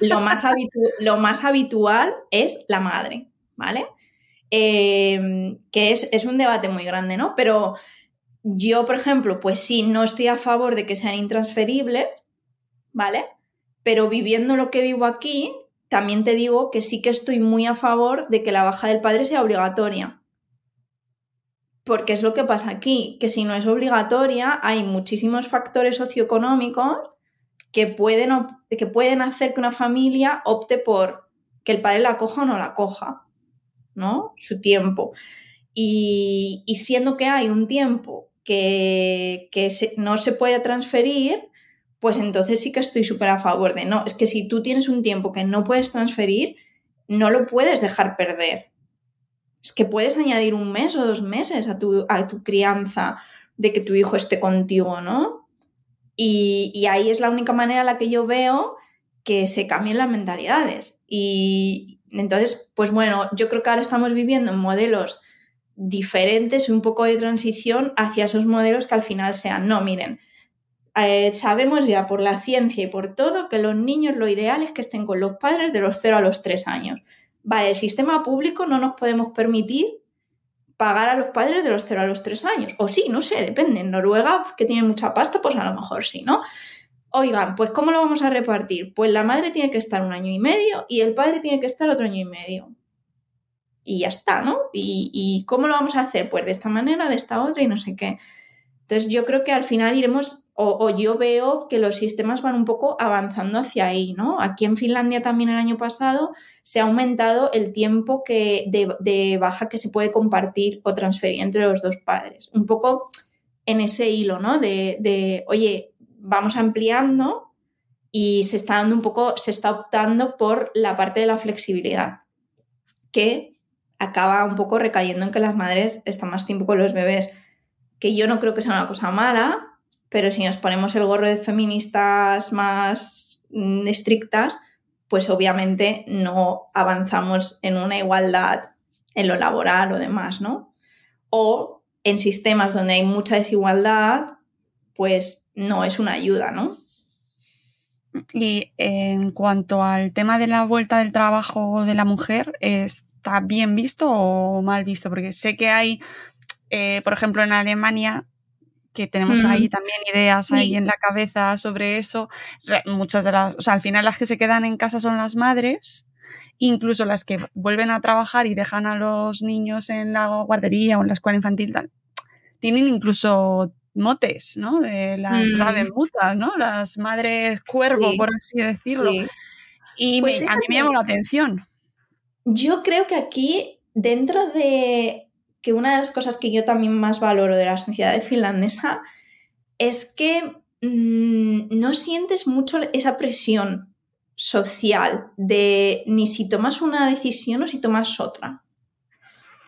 Speaker 2: lo más, lo más habitual es la madre, ¿vale? Em, que es, es un debate muy grande, ¿no? Pero yo, por ejemplo, pues sí, no estoy a favor de que sean intransferibles, ¿vale? Pero viviendo lo que vivo aquí, también te digo que sí que estoy muy a favor de que la baja del padre sea obligatoria. Porque es lo que pasa aquí, que si no es obligatoria, hay muchísimos factores socioeconómicos que pueden, que pueden hacer que una familia opte por que el padre la coja o no la coja, ¿no? Su tiempo. Y, siendo que hay un tiempo que, no se puede transferir, pues entonces sí que estoy súper a favor de no. Es que si tú tienes un tiempo que no puedes transferir, no lo puedes dejar perder. Es que puedes añadir un mes o dos meses a tu, a tu crianza de que tu hijo esté contigo, ¿no? Y, y, ahí es la única manera en la que yo veo que se cambien las mentalidades. Y entonces, pues bueno, yo creo que ahora estamos viviendo en modelos diferentes, un poco de transición hacia esos modelos que al final sean, no, miren, eh, sabemos ya por la ciencia y por todo que los niños lo ideal es que estén con los padres de los 0 a los 3 años. Vale, el sistema público no nos podemos permitir pagar a los padres de los 0 a los 3 años. O sí, no sé, depende. En Noruega, que tiene mucha pasta, pues a lo mejor sí, ¿no? Oigan, pues ¿cómo lo vamos a repartir? Pues la madre tiene que estar un año y medio y el padre tiene que estar otro año y medio y ya está, ¿no? Y, cómo lo vamos a hacer? Pues de esta manera, de esta otra y no sé qué. Entonces yo creo que al final iremos, o, yo veo que los sistemas van un poco avanzando hacia ahí, ¿no? Aquí en Finlandia también el año pasado se ha aumentado el tiempo que, de, baja que se puede compartir o transferir entre los dos padres. Un poco en ese hilo, ¿no? De, de oye, vamos ampliando y se está dando un poco, se está optando por la parte de la flexibilidad, que acaba un poco recayendo en que las madres están más tiempo con los bebés, que yo no creo que sea una cosa mala, pero si nos ponemos el gorro de feministas más mm, estrictas, pues obviamente no avanzamos en una igualdad en lo laboral o demás, ¿no? O en sistemas donde hay mucha desigualdad, pues no es una ayuda, ¿no?
Speaker 1: Y en cuanto al tema de la vuelta del trabajo de la mujer, ¿está bien visto o mal visto? Porque sé que hay, eh, por ejemplo, en Alemania, que tenemos ahí también ideas ahí en la cabeza sobre eso. Muchas de las, o sea, al final las que se quedan en casa son las madres, incluso las que vuelven a trabajar y dejan a los niños en la guardería o en la escuela infantil, tienen incluso motes, ¿no? De las mm. ¿no? Las madres cuervo, por así decirlo. Y pues a mí me llamó la atención.
Speaker 2: Yo creo que aquí, dentro de que una de las cosas que yo también más valoro de la sociedad [LAUGHS] finlandesa es que mm, no sientes mucho esa presión social de ni si tomas una decisión o si tomas otra.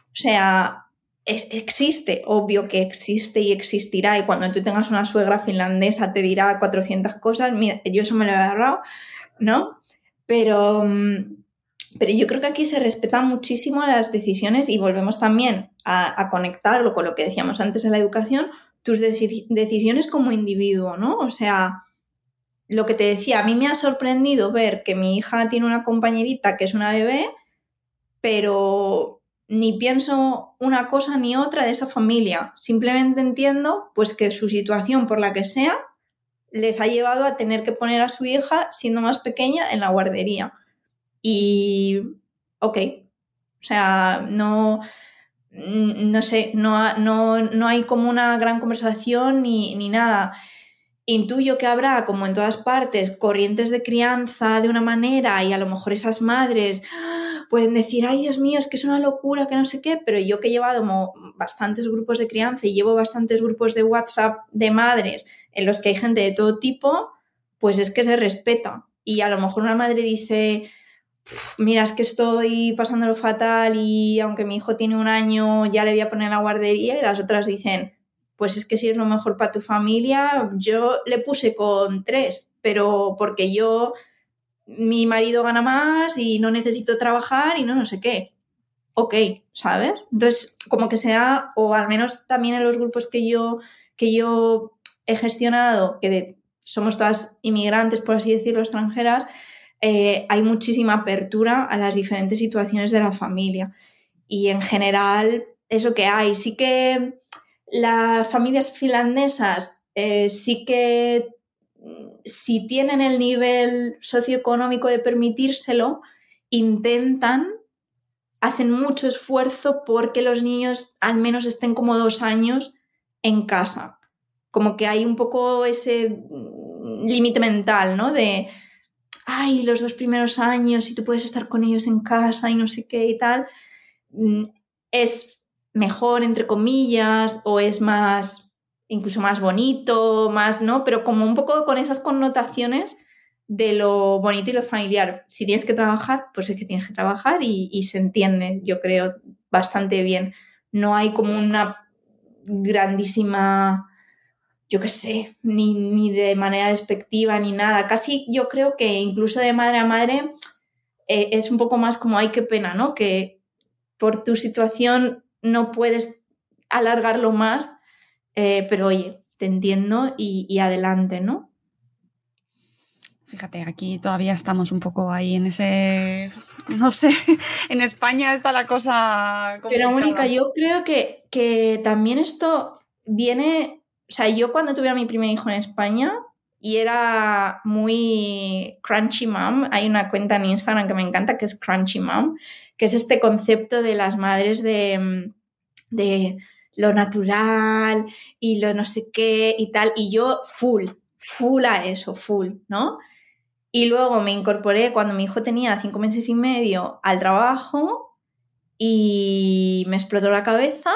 Speaker 2: O sea, existe, obvio que existe y existirá, y cuando tú tengas una suegra finlandesa te dirá 400 cosas, mira, yo eso me lo he agarrado, ¿no? Pero, mm, pero yo creo que aquí se respetan muchísimo las decisiones y volvemos también a, conectarlo con lo que decíamos antes en la educación, tus decisiones como individuo, ¿no? O sea, lo que te decía, a mí me ha sorprendido ver que mi hija tiene una compañerita que es una bebé, pero ni pienso una cosa ni otra de esa familia. Simplemente entiendo pues que su situación, por la que sea, les ha llevado a tener que poner a su hija, siendo más pequeña, en la guardería. Y, ok, o sea, no, no sé, no, no, no hay como una gran conversación ni, ni nada. Intuyo que habrá, como en todas partes, corrientes de crianza de una manera y a lo mejor esas madres pueden decir, ay Dios mío, es que es una locura, que no sé qué, pero yo que he llevado bastantes grupos de crianza y llevo bastantes grupos de WhatsApp de madres en los que hay gente de todo tipo, pues es que se respeta. Y a lo mejor una madre dice, mira, es que estoy pasándolo fatal y aunque mi hijo tiene un año ya le voy a poner la guardería y las otras dicen, pues es que si es lo mejor para tu familia, yo le puse con tres, pero porque yo mi marido gana más y no necesito trabajar y no no sé qué. Ok, ¿sabes? Entonces, como que sea, o al menos también en los grupos que yo, que yo he gestionado, que somos todas inmigrantes, por así decirlo, extranjeras, eh, hay muchísima apertura a las diferentes situaciones de la familia. Y en general, eso que hay. Sí que las familias finlandesas eh, sí que si tienen el nivel socioeconómico de permitírselo, intentan, hacen mucho esfuerzo porque los niños al menos estén como dos años en casa. Como que hay un poco ese límite mental, ¿no? De, ay, los dos primeros años y tú puedes estar con ellos en casa y no sé qué y tal, mm, es mejor, entre comillas, o es más incluso más bonito, más, ¿no? Pero como un poco con esas connotaciones de lo bonito y lo familiar. Si tienes que trabajar, pues es que tienes que trabajar y, se entiende, yo creo, bastante bien. No hay como una grandísima, yo qué sé, ni, ni, de manera despectiva ni nada. Casi yo creo que incluso de madre a madre eh, es un poco más como, ay, qué pena, ¿no? Que por tu situación no puedes alargarlo más eh, pero oye, te entiendo y, adelante, ¿no?
Speaker 1: Fíjate, aquí todavía estamos un poco ahí en ese, no sé, [LAUGHS] en España está la cosa...
Speaker 2: Pero Mónica, yo creo que, que también esto viene, o sea, yo cuando tuve a mi primer hijo en España y era muy crunchy mom, hay una cuenta en Instagram que me encanta que es crunchy mom, que es este concepto de las madres de, de lo natural y lo no sé qué y tal. Y yo full, full a eso, full, ¿no? Y luego me incorporé cuando mi hijo tenía cinco meses y medio al trabajo y me explotó la cabeza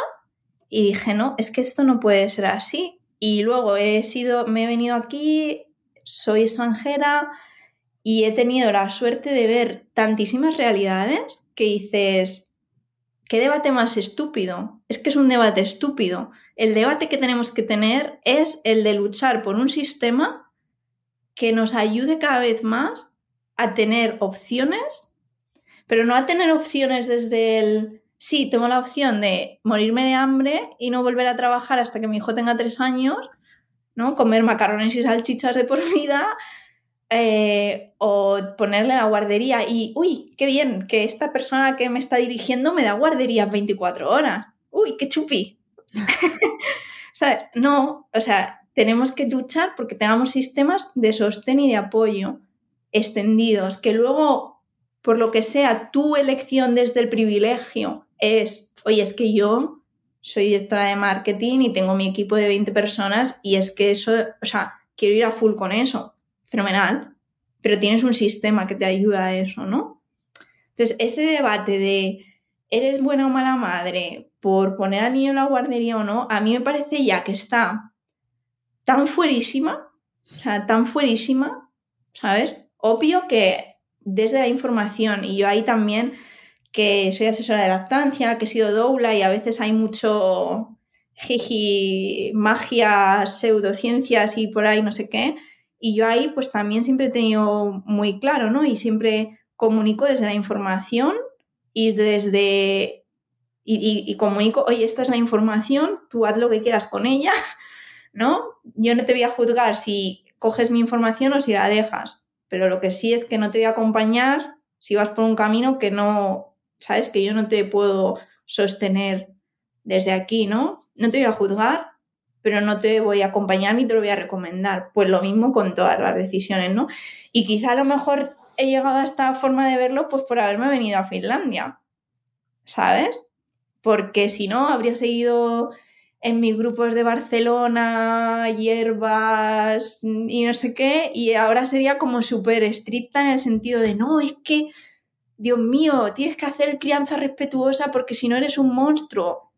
Speaker 2: y dije, no, es que esto no puede ser así. Y luego he sido, me he venido aquí, soy extranjera y he tenido la suerte de ver tantísimas realidades que dices, ¿Qué debate más estúpido? Es que es un debate estúpido. El debate que tenemos que tener es el de luchar por un sistema que nos ayude cada vez más a tener opciones, pero no a tener opciones desde el, sí, tengo la opción de morirme de hambre y no volver a trabajar hasta que mi hijo tenga tres años, ¿no? Comer macarrones y salchichas de por vida, eh, o ponerle la guardería y, uy, qué bien, que esta persona que me está dirigiendo me da guardería 24 horas. Uy, qué chupi. [LAUGHS] ¿Sabes? No, o sea, tenemos que luchar porque tengamos sistemas de sostén y de apoyo extendidos, que luego, por lo que sea, tu elección desde el privilegio es, oye, es que yo soy directora de marketing y tengo mi equipo de 20 personas y es que eso, o sea, quiero ir a full con eso fenomenal, pero tienes un sistema que te ayuda a eso, ¿no? Entonces, ese debate de ¿eres buena o mala madre por poner al niño en la guardería o no? A mí me parece ya que está tan fuerísima, o sea, tan fuerísima, ¿sabes? Obvio que desde la información, y yo ahí también que soy asesora de lactancia, que he sido doula y a veces hay mucho jiji, magia, pseudociencias y por ahí no sé qué, y yo ahí pues también siempre he tenido muy claro, ¿no? Y siempre comunico desde la información y desde... Y, comunico, oye, esta es la información, tú haz lo que quieras con ella, [LAUGHS] ¿no? Yo no te voy a juzgar si coges mi información o si la dejas, pero lo que sí es que no te voy a acompañar si vas por un camino que no, sabes, que yo no te puedo sostener desde aquí, ¿no? No te voy a juzgar, pero no te voy a acompañar ni te lo voy a recomendar. Pues lo mismo con todas las decisiones, ¿no? Y quizá a lo mejor he llegado a esta forma de verlo pues por haberme venido a Finlandia, ¿sabes? Porque si no, habría seguido en mis grupos de Barcelona, hierbas y no sé qué, y ahora sería como súper estricta en el sentido de, no, es que, Dios mío, tienes que hacer crianza respetuosa porque si no eres un monstruo.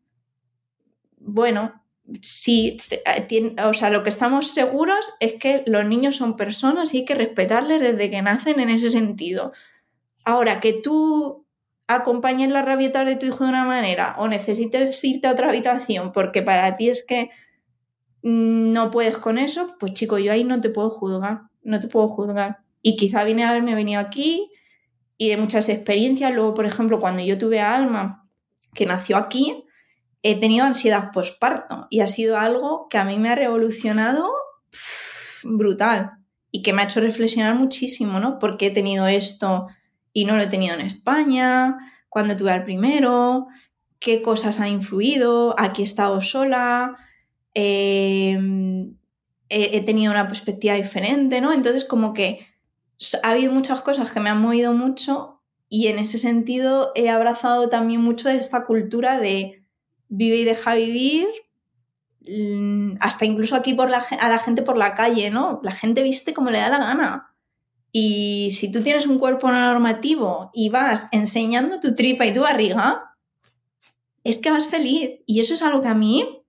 Speaker 2: Bueno, sí, eh, o sea, lo que estamos seguros es que los niños son personas y hay que respetarles desde que nacen en ese sentido. Ahora, que tú acompañes las rabietas de tu hijo de una manera o necesites irte a otra habitación porque para ti es que no puedes con eso, pues chico, yo ahí no te puedo juzgar, no te puedo juzgar. Y quizá vine a haberme venido aquí y de muchas experiencias. Luego, por ejemplo, cuando yo tuve a Alma, que nació aquí, he tenido ansiedad posparto y ha sido algo que a mí me ha revolucionado brutal y que me ha hecho reflexionar muchísimo, ¿no? ¿Por qué he tenido esto y no lo he tenido en España? ¿Cuándo tuve al primero? ¿Qué cosas han influido? ¿Aquí he estado sola? Em, he, tenido una perspectiva diferente, ¿no? Entonces como que ha habido muchas cosas que me han movido mucho y en ese sentido he abrazado también mucho de esta cultura de vive y deja vivir, mm, hasta incluso aquí por la, a la gente por la calle, ¿no? La gente viste como le da la gana. Y si tú tienes un cuerpo normativo y vas enseñando tu tripa y tu barriga, es que vas feliz. Y eso es algo que a mí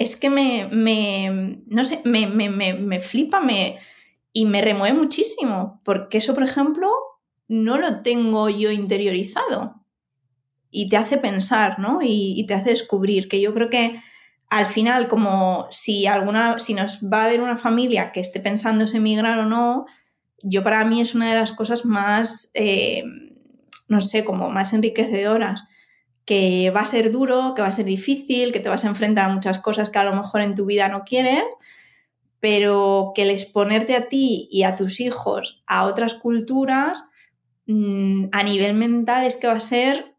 Speaker 2: es que me, me no sé, me, me, me, flipa me, y me remueve muchísimo. Porque eso, por ejemplo, no lo tengo yo interiorizado. Y te hace pensar, ¿no? Y, te hace descubrir que yo creo que al final, como si alguna, si nos va a haber una familia que esté pensando en emigrar o no, yo para mí es una de las cosas más, eh, no sé, como más enriquecedoras, que va a ser duro, que va a ser difícil, que te vas a enfrentar a muchas cosas que a lo mejor en tu vida no quieres, pero que el exponerte a ti y a tus hijos a otras culturas, mm, a nivel mental es que va a ser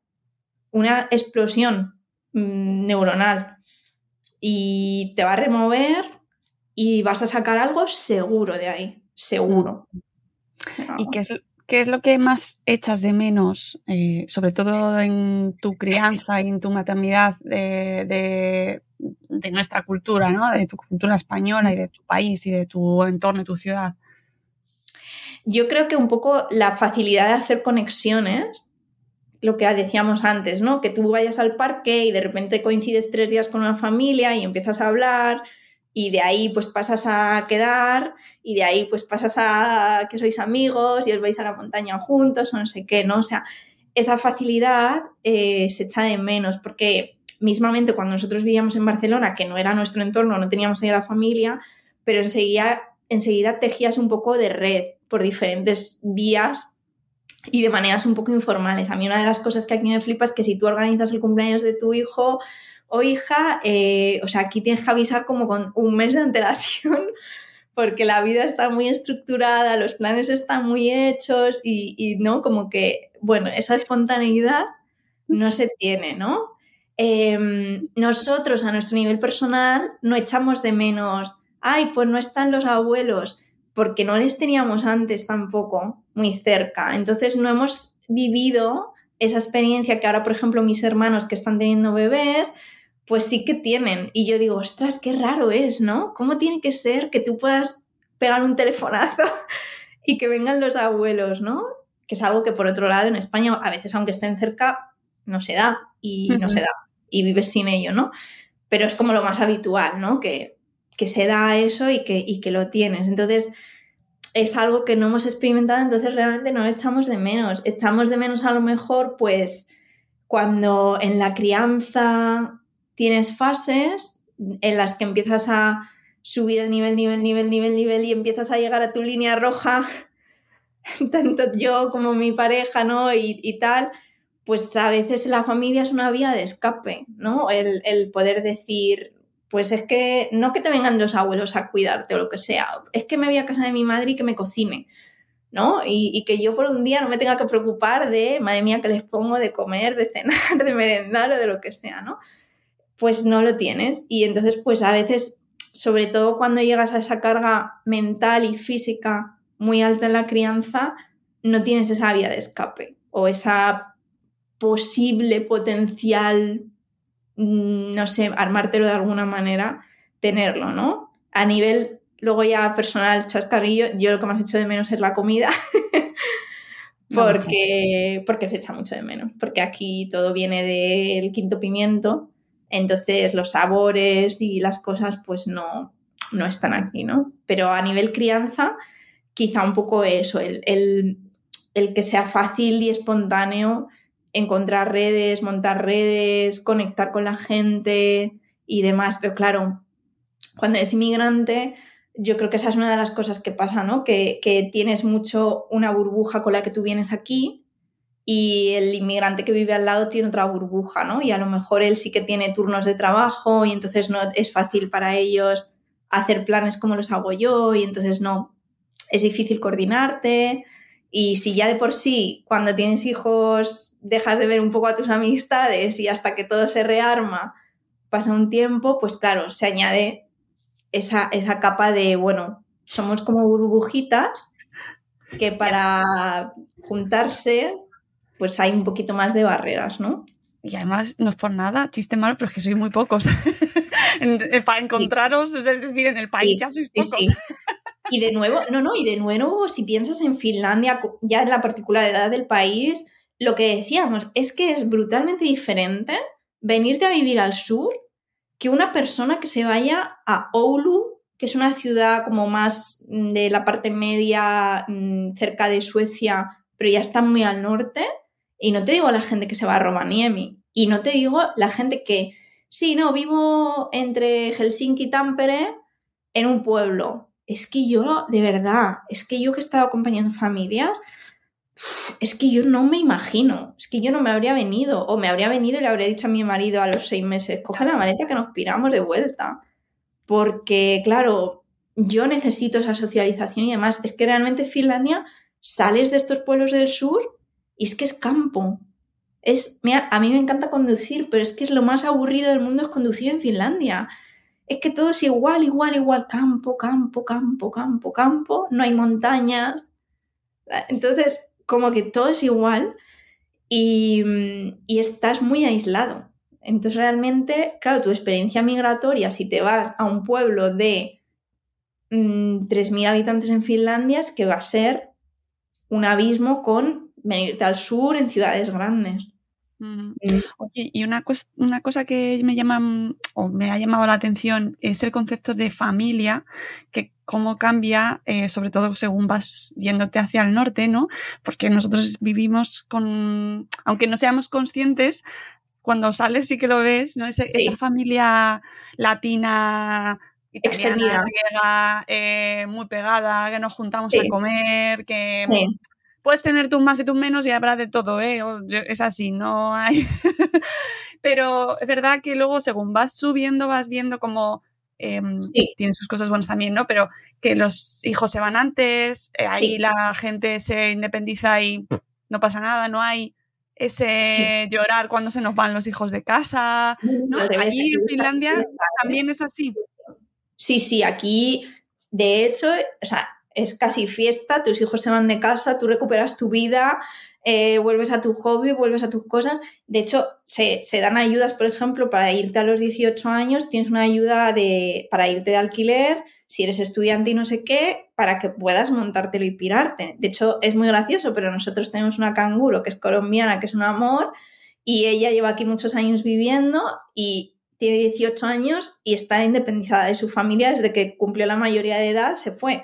Speaker 2: una explosión mm, neuronal y te va a remover y vas a sacar algo seguro de ahí, seguro.
Speaker 1: ¿Y qué es, qué es lo que más echas de menos, eh, sobre todo en tu crianza y en tu maternidad de, nuestra cultura, ¿no? de tu cultura española y de tu país y de tu entorno y tu ciudad?
Speaker 2: Yo creo que un poco la facilidad de hacer conexiones, lo que decíamos antes, ¿no? Que tú vayas al parque y de repente coincides tres días con una familia y empiezas a hablar y de ahí pues pasas a quedar y de ahí pues pasas a que sois amigos y os vais a la montaña juntos o no sé qué, ¿no? O sea, esa facilidad eh, se echa de menos porque mismamente cuando nosotros vivíamos en Barcelona, que no era nuestro entorno, no teníamos ahí a la familia, pero enseguida, enseguida tejías un poco de red por diferentes vías y de maneras un poco informales. A mí una de las cosas que aquí me flipa es que si tú organizas el cumpleaños de tu hijo, o hija, eh, o sea, aquí tienes que avisar como con un mes de antelación [LAUGHS] porque la vida está muy estructurada, los planes están muy hechos y, no, como que, bueno, esa espontaneidad no se tiene, ¿no? Em, nosotros a nuestro nivel personal no echamos de menos, ay, pues no están los abuelos, porque no les teníamos antes tampoco muy cerca. Entonces no hemos vivido esa experiencia que ahora, por ejemplo, mis hermanos que están teniendo bebés, pues sí que tienen. Y yo digo, ostras, qué raro es, ¿no? ¿Cómo tiene que ser que tú puedas pegar un telefonazo [LAUGHS] y que vengan los abuelos, ¿no? Que es algo que por otro lado en España a veces aunque estén cerca no se da y no se da y vives sin ello, ¿no? Pero es como lo más habitual, ¿no? Que, que se da eso y que, y que lo tienes. Entonces es algo que no hemos experimentado, entonces realmente no echamos de menos. Echamos de menos a lo mejor pues cuando en la crianza tienes fases en las que empiezas a subir el nivel, nivel, nivel, nivel, nivel y empiezas a llegar a tu línea roja, [LAUGHS] tanto yo como mi pareja, ¿no? Y, tal, pues a veces la familia es una vía de escape, ¿no? El, poder decir, pues es que no que te vengan los abuelos a cuidarte o lo que sea, es que me voy a casa de mi madre y que me cocine. ¿no? Y, y, que yo por un día no me tenga que preocupar de, madre mía, que les pongo de comer, de cenar, de merendar o de lo que sea, ¿no? pues no lo tienes. Y entonces, pues a veces, sobre todo cuando llegas a esa carga mental y física muy alta en la crianza, no tienes esa vía de escape o esa posible potencial, mm, no sé, armártelo de alguna manera, tenerlo, ¿no? A nivel, luego ya personal, chascarrillo, yo lo que más hecho de menos es la comida. [LAUGHS] porque, porque se echa mucho de menos, porque aquí todo viene del quinto pimiento entonces los sabores y las cosas pues no, no están aquí, ¿no? Pero a nivel crianza, quizá un poco eso, el, el, que sea fácil y espontáneo encontrar redes, montar redes, conectar con la gente y demás. Pero claro, cuando eres inmigrante, yo creo que esa es una de las cosas que pasa, ¿no? Que, que, tienes mucho una burbuja con la que tú vienes aquí y el inmigrante que vive al lado tiene otra burbuja, ¿no? Y a lo mejor él sí que tiene turnos de trabajo y entonces no es fácil para ellos hacer planes como los hago yo y entonces no, es difícil coordinarte. Y si ya de por sí, cuando tienes hijos, dejas de ver un poco a tus amistades y hasta que todo se rearma, pasa un tiempo, pues claro, se añade esa, esa capa de, bueno, somos como burbujitas que para juntarse, pues hay un poquito más de barreras, ¿no?
Speaker 1: Y además, no es por nada, chiste malo, pero es que soy muy pocos. [LAUGHS] Para encontraros, es decir, en el país ya sois pocos. [LAUGHS]
Speaker 2: Y de nuevo, no, no, y de nuevo, si piensas en Finlandia, ya en la particularidad del país, lo que decíamos es que es brutalmente diferente venirte a vivir al sur que una persona que se vaya a Oulu, que es una ciudad como más de la parte media mm, cerca de Suecia, pero ya está muy al norte. Y no te digo la gente que se va a Rovaniemi, y no te digo la gente que, sí, no, vivo entre Helsinki y Tampere en un pueblo es que yo, de verdad, es que yo que he estado acompañando familias, es que yo no me imagino, es que yo no me habría venido, o me habría venido y le habría dicho a mi marido a los seis meses, coge la maleta que nos piramos de vuelta. Porque, claro, yo necesito esa socialización y además es que realmente Finlandia sales de estos pueblos del sur y es que es campo. Es, mira, a mí me encanta conducir, pero es que es lo más aburrido del mundo es conducir en Finlandia es que todo es igual, igual, igual, campo, campo, campo, campo, campo, no hay montañas. Entonces, como que todo es igual y, estás muy aislado. Entonces, realmente, claro, tu experiencia migratoria, si te vas a un pueblo de 3.000 mm, habitantes en Finlandia, es que va a ser un abismo con venirte al sur en ciudades grandes.
Speaker 1: Mm. Oye, y una, una cosa que me llama o me ha llamado la atención es el concepto de familia, que cómo cambia, eh, sobre todo según vas yéndote hacia el norte, ¿no? Porque nosotros vivimos con, aunque no seamos conscientes, cuando sales sí que lo ves, ¿no? Esa, familia latina, italiana, griega, eh, muy pegada, que nos juntamos a comer, que puedes tener tus más y tus menos y habrá de todo, ¿eh? Es así, no hay. [LAUGHS] Pero es verdad que luego, según vas subiendo, vas viendo como. Em, tiene sus cosas buenas también, ¿no? Pero que los hijos se van antes, eh, ahí la gente se independiza y no pasa nada, no hay ese llorar cuando se nos van los hijos de casa. ¿no? Allí en Finlandia también es así.
Speaker 2: Sí, sí, aquí, de hecho, o sea, es casi fiesta, tus hijos se van de casa, tú recuperas tu vida, eh, vuelves a tu hobby, vuelves a tus cosas. De hecho, se, dan ayudas, por ejemplo, para irte a los 18 años, tienes una ayuda de, para irte de alquiler, si eres estudiante y no sé qué, para que puedas montártelo y pirarte. De hecho, es muy gracioso, pero nosotros tenemos una canguro que es colombiana, que es un amor, y ella lleva aquí muchos años viviendo y tiene 18 años y está independizada de su familia desde que cumplió la mayoría de edad, se fue.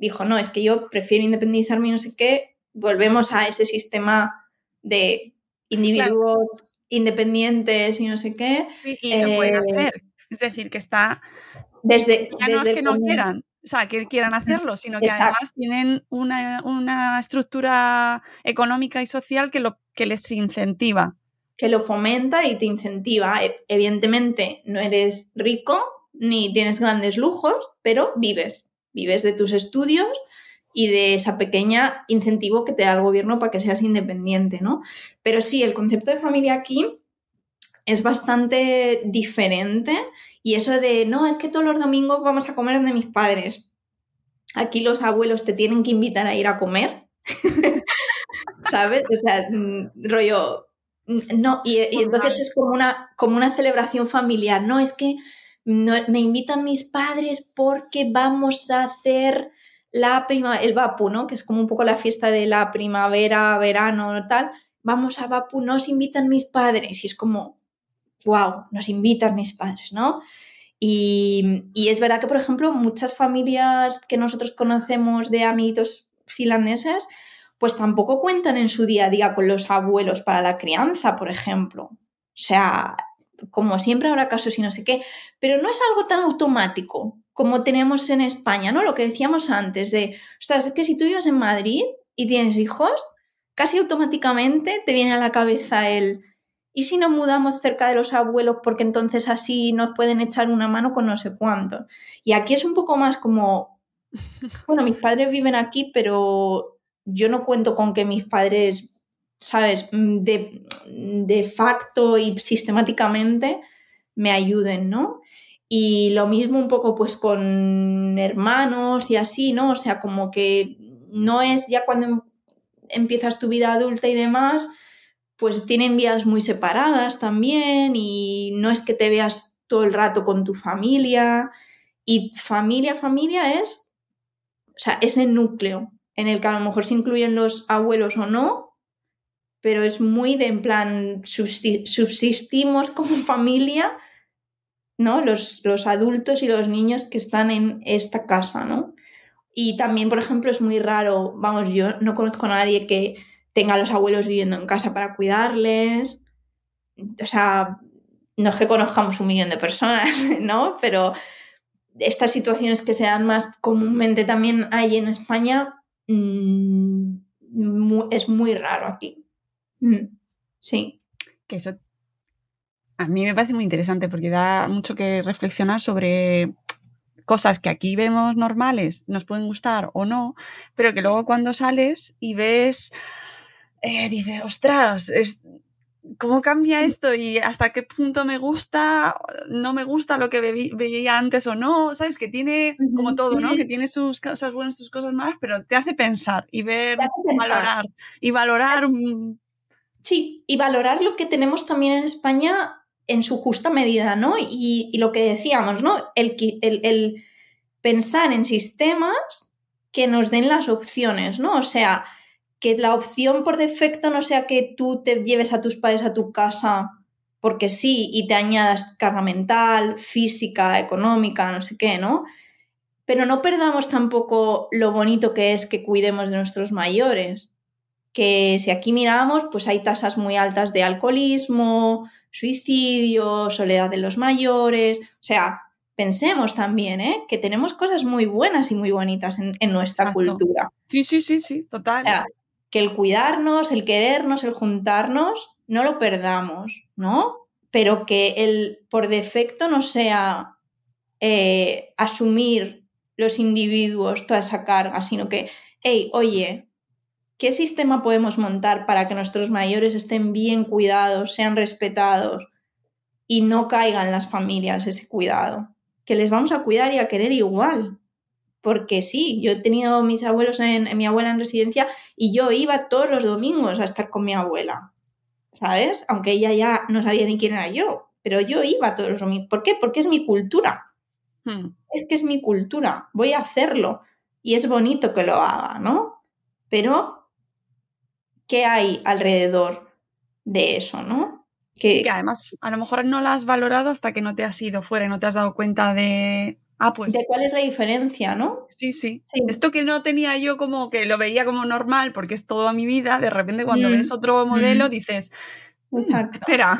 Speaker 2: dijo, no, es que yo prefiero independizarme y no sé qué, volvemos a ese sistema de individuos independientes y no sé qué.
Speaker 1: y lo pueden eh, hacer. Es decir, que está...
Speaker 2: Desde,
Speaker 1: ya no es que no quieran, o sea, que quieran hacerlo, sino que además tienen una, estructura económica y social que, lo, que les incentiva.
Speaker 2: Que lo fomenta y te incentiva. E, evidentemente no eres rico ni tienes grandes lujos, pero vives vives de tus estudios y de esa pequeña incentivo que te da el gobierno para que seas independiente, ¿no? Pero sí, el concepto de familia aquí es bastante diferente y eso de, no, es que todos los domingos vamos a comer de mis padres. Aquí los abuelos te tienen que invitar a ir a comer, [LAUGHS] ¿sabes? O sea, mm, rollo, mm, no, y, y entonces es como una, como una celebración familiar, ¿no? Es que me invitan mis padres porque vamos a hacer la prima, el Vapu, ¿no? Que es como un poco la fiesta de la primavera, verano, tal. Vamos a Vapu, nos invitan mis padres. Y es como, wow, nos invitan mis padres, ¿no? Y, y, es verdad que, por ejemplo, muchas familias que nosotros conocemos de amiguitos finlandeses, pues tampoco cuentan en su día a día con los abuelos para la crianza, por ejemplo. O sea, como siempre habrá casos y no sé qué, pero no es algo tan automático como tenemos en España, ¿no? Lo que decíamos antes de, ostras, es que si tú vives en Madrid y tienes hijos, casi automáticamente te viene a la cabeza el, ¿y si nos mudamos cerca de los abuelos porque entonces así nos pueden echar una mano con no sé cuántos? Y aquí es un poco más como, [LAUGHS] bueno, mis padres viven aquí, pero yo no cuento con que mis padres, ¿sabes?, de, de facto y sistemáticamente me ayuden, ¿no? Y lo mismo un poco pues con hermanos y así, ¿no? O sea, como que no es ya cuando empiezas tu vida adulta y demás, pues tienen vidas muy separadas también y no es que te veas todo el rato con tu familia. Y familia, familia es, o sea, ese núcleo en el que a lo mejor se incluyen los abuelos o no, pero es muy de en plan, subsistimos como [LAUGHS] familia, ¿no? Los, los adultos y los niños que están en esta casa, ¿no? Y también, por ejemplo, es muy raro, vamos, yo no conozco a nadie que tenga a los abuelos viviendo en casa para cuidarles. O sea, no es que conozcamos un millón de personas, [LAUGHS] ¿no? Pero estas situaciones que se dan más comúnmente también hay en España, mmm, es muy raro aquí. Mm, sí.
Speaker 1: Que eso a mí me parece muy interesante porque da mucho que reflexionar sobre cosas que aquí vemos normales, nos pueden gustar o no, pero que luego cuando sales y ves, eh, dices, ostras, ¿cómo cambia esto? ¿Y hasta qué punto me gusta, no me gusta lo que veía antes o no? ¿Sabes? Que tiene, como todo, ¿no? Que tiene sus cosas buenas, sus cosas malas, pero te hace pensar y ver, valorar. Y valorar.
Speaker 2: Sí, y valorar lo que tenemos también en España en su justa medida, ¿no? Y, lo que decíamos, ¿no? El, el, pensar en sistemas que nos den las opciones, ¿no? O sea, que la opción por defecto no sea que tú te lleves a tus padres a tu casa porque sí y te añadas carga mental, física, económica, no sé qué, ¿no? Pero no perdamos tampoco lo bonito que es que cuidemos de nuestros mayores. Que si aquí miramos, pues hay tasas muy altas de alcoholismo, suicidio, soledad de los mayores. O sea, pensemos también ¿eh? que tenemos cosas muy buenas y muy bonitas en, nuestra cultura.
Speaker 1: Sí, sí, sí, sí, total.
Speaker 2: O sea, que el cuidarnos, el querernos, el juntarnos, no lo perdamos, ¿no? Pero que el por defecto no sea eh, asumir los individuos toda esa carga, sino que, hey, oye, ¿Qué sistema podemos montar para que nuestros mayores estén bien cuidados, sean respetados y no caigan las familias ese cuidado? Que les vamos a cuidar y a querer igual. Porque sí, yo he tenido mis abuelos en, mi abuela en residencia y yo iba todos los domingos a estar con mi abuela. ¿Sabes? Aunque ella ya no sabía ni quién era yo, pero yo iba todos los domingos. ¿Por qué? Porque es mi cultura. Hmm. Es que es mi cultura. Voy a hacerlo. Y es bonito que lo haga, ¿no? Pero qué hay alrededor de eso, ¿no?
Speaker 1: Que, además a lo mejor no la has valorado hasta que no te has ido fuera y no te has dado cuenta de, Ah, pues.
Speaker 2: De cuál es la diferencia, ¿no?
Speaker 1: Sí, sí, Esto que no tenía yo como que lo veía como normal porque es toda mi vida, de repente cuando mm, ves otro modelo mm. dices. Mm, Exacto. Espera.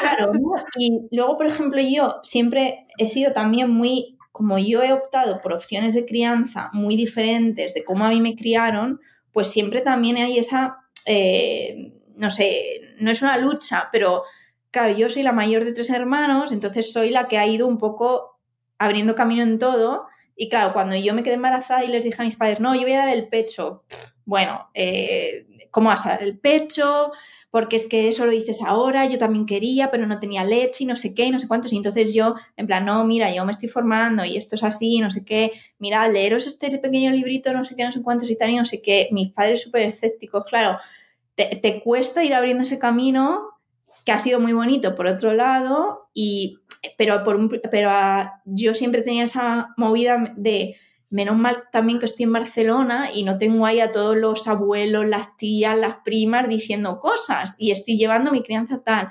Speaker 2: Claro, ¿no? y luego, por ejemplo, yo siempre he sido también muy, como yo he optado por opciones de crianza muy diferentes de cómo a mí me criaron, pues siempre también hay esa, eh, no sé, no es una lucha, pero claro, yo soy la mayor de tres hermanos, entonces soy la que ha ido un poco abriendo camino en todo. Y claro, cuando yo me quedé embarazada y les dije a mis padres, no, yo voy a dar el pecho, bueno, eh, ¿cómo vas a dar el pecho? Porque es que eso lo dices ahora, yo también quería, pero no tenía leche y no sé qué y no sé cuántos. Y entonces yo, en plan, no, mira, yo me estoy formando y esto es así, no sé qué, mira, leeros este pequeño librito, no sé qué, no sé cuántos y tal, y no sé qué. Mis padres súper escépticos, claro, te, cuesta ir abriendo ese camino que ha sido muy bonito por otro lado, y, pero, por pero yo siempre tenía esa movida de menos mal también que estoy en Barcelona y no tengo ahí a todos los abuelos, las tías, las primas diciendo cosas y estoy llevando mi crianza tal.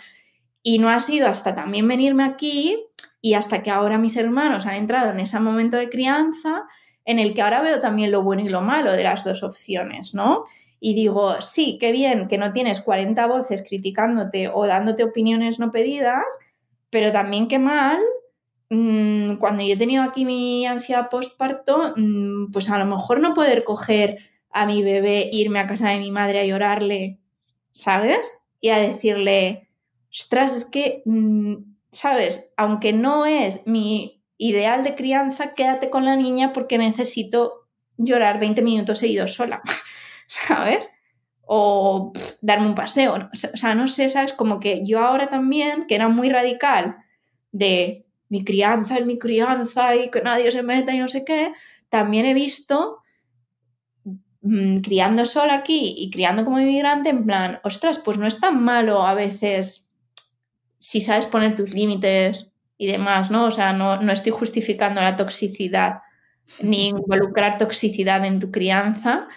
Speaker 2: Y no ha sido hasta también venirme aquí y hasta que ahora mis hermanos han entrado en ese momento de crianza en el que ahora veo también lo bueno y lo malo de las dos opciones, ¿no? Y digo, sí, qué bien que no tienes 40 voces criticándote o dándote opiniones no pedidas, pero también qué mal Mm, cuando yo he tenido aquí mi ansiedad postparto, mm, pues a lo mejor no poder coger a mi bebé, irme a casa de mi madre a llorarle, ¿sabes? Y a decirle, ostras, es que, mm, ¿sabes? Aunque no es mi ideal de crianza, quédate con la niña porque necesito llorar 20 minutos seguidos sola, [LAUGHS] ¿sabes? O darme un paseo. O sea, no sé, ¿sabes? Como que yo ahora también, que era muy radical de mi crianza es mi crianza y que nadie se meta y no sé qué, también he visto mm, criando sola aquí y criando como inmigrante en plan, ostras, pues no es tan malo a veces si sabes poner tus límites y demás, ¿no? O sea, no, no estoy justificando la toxicidad ni involucrar toxicidad en tu crianza,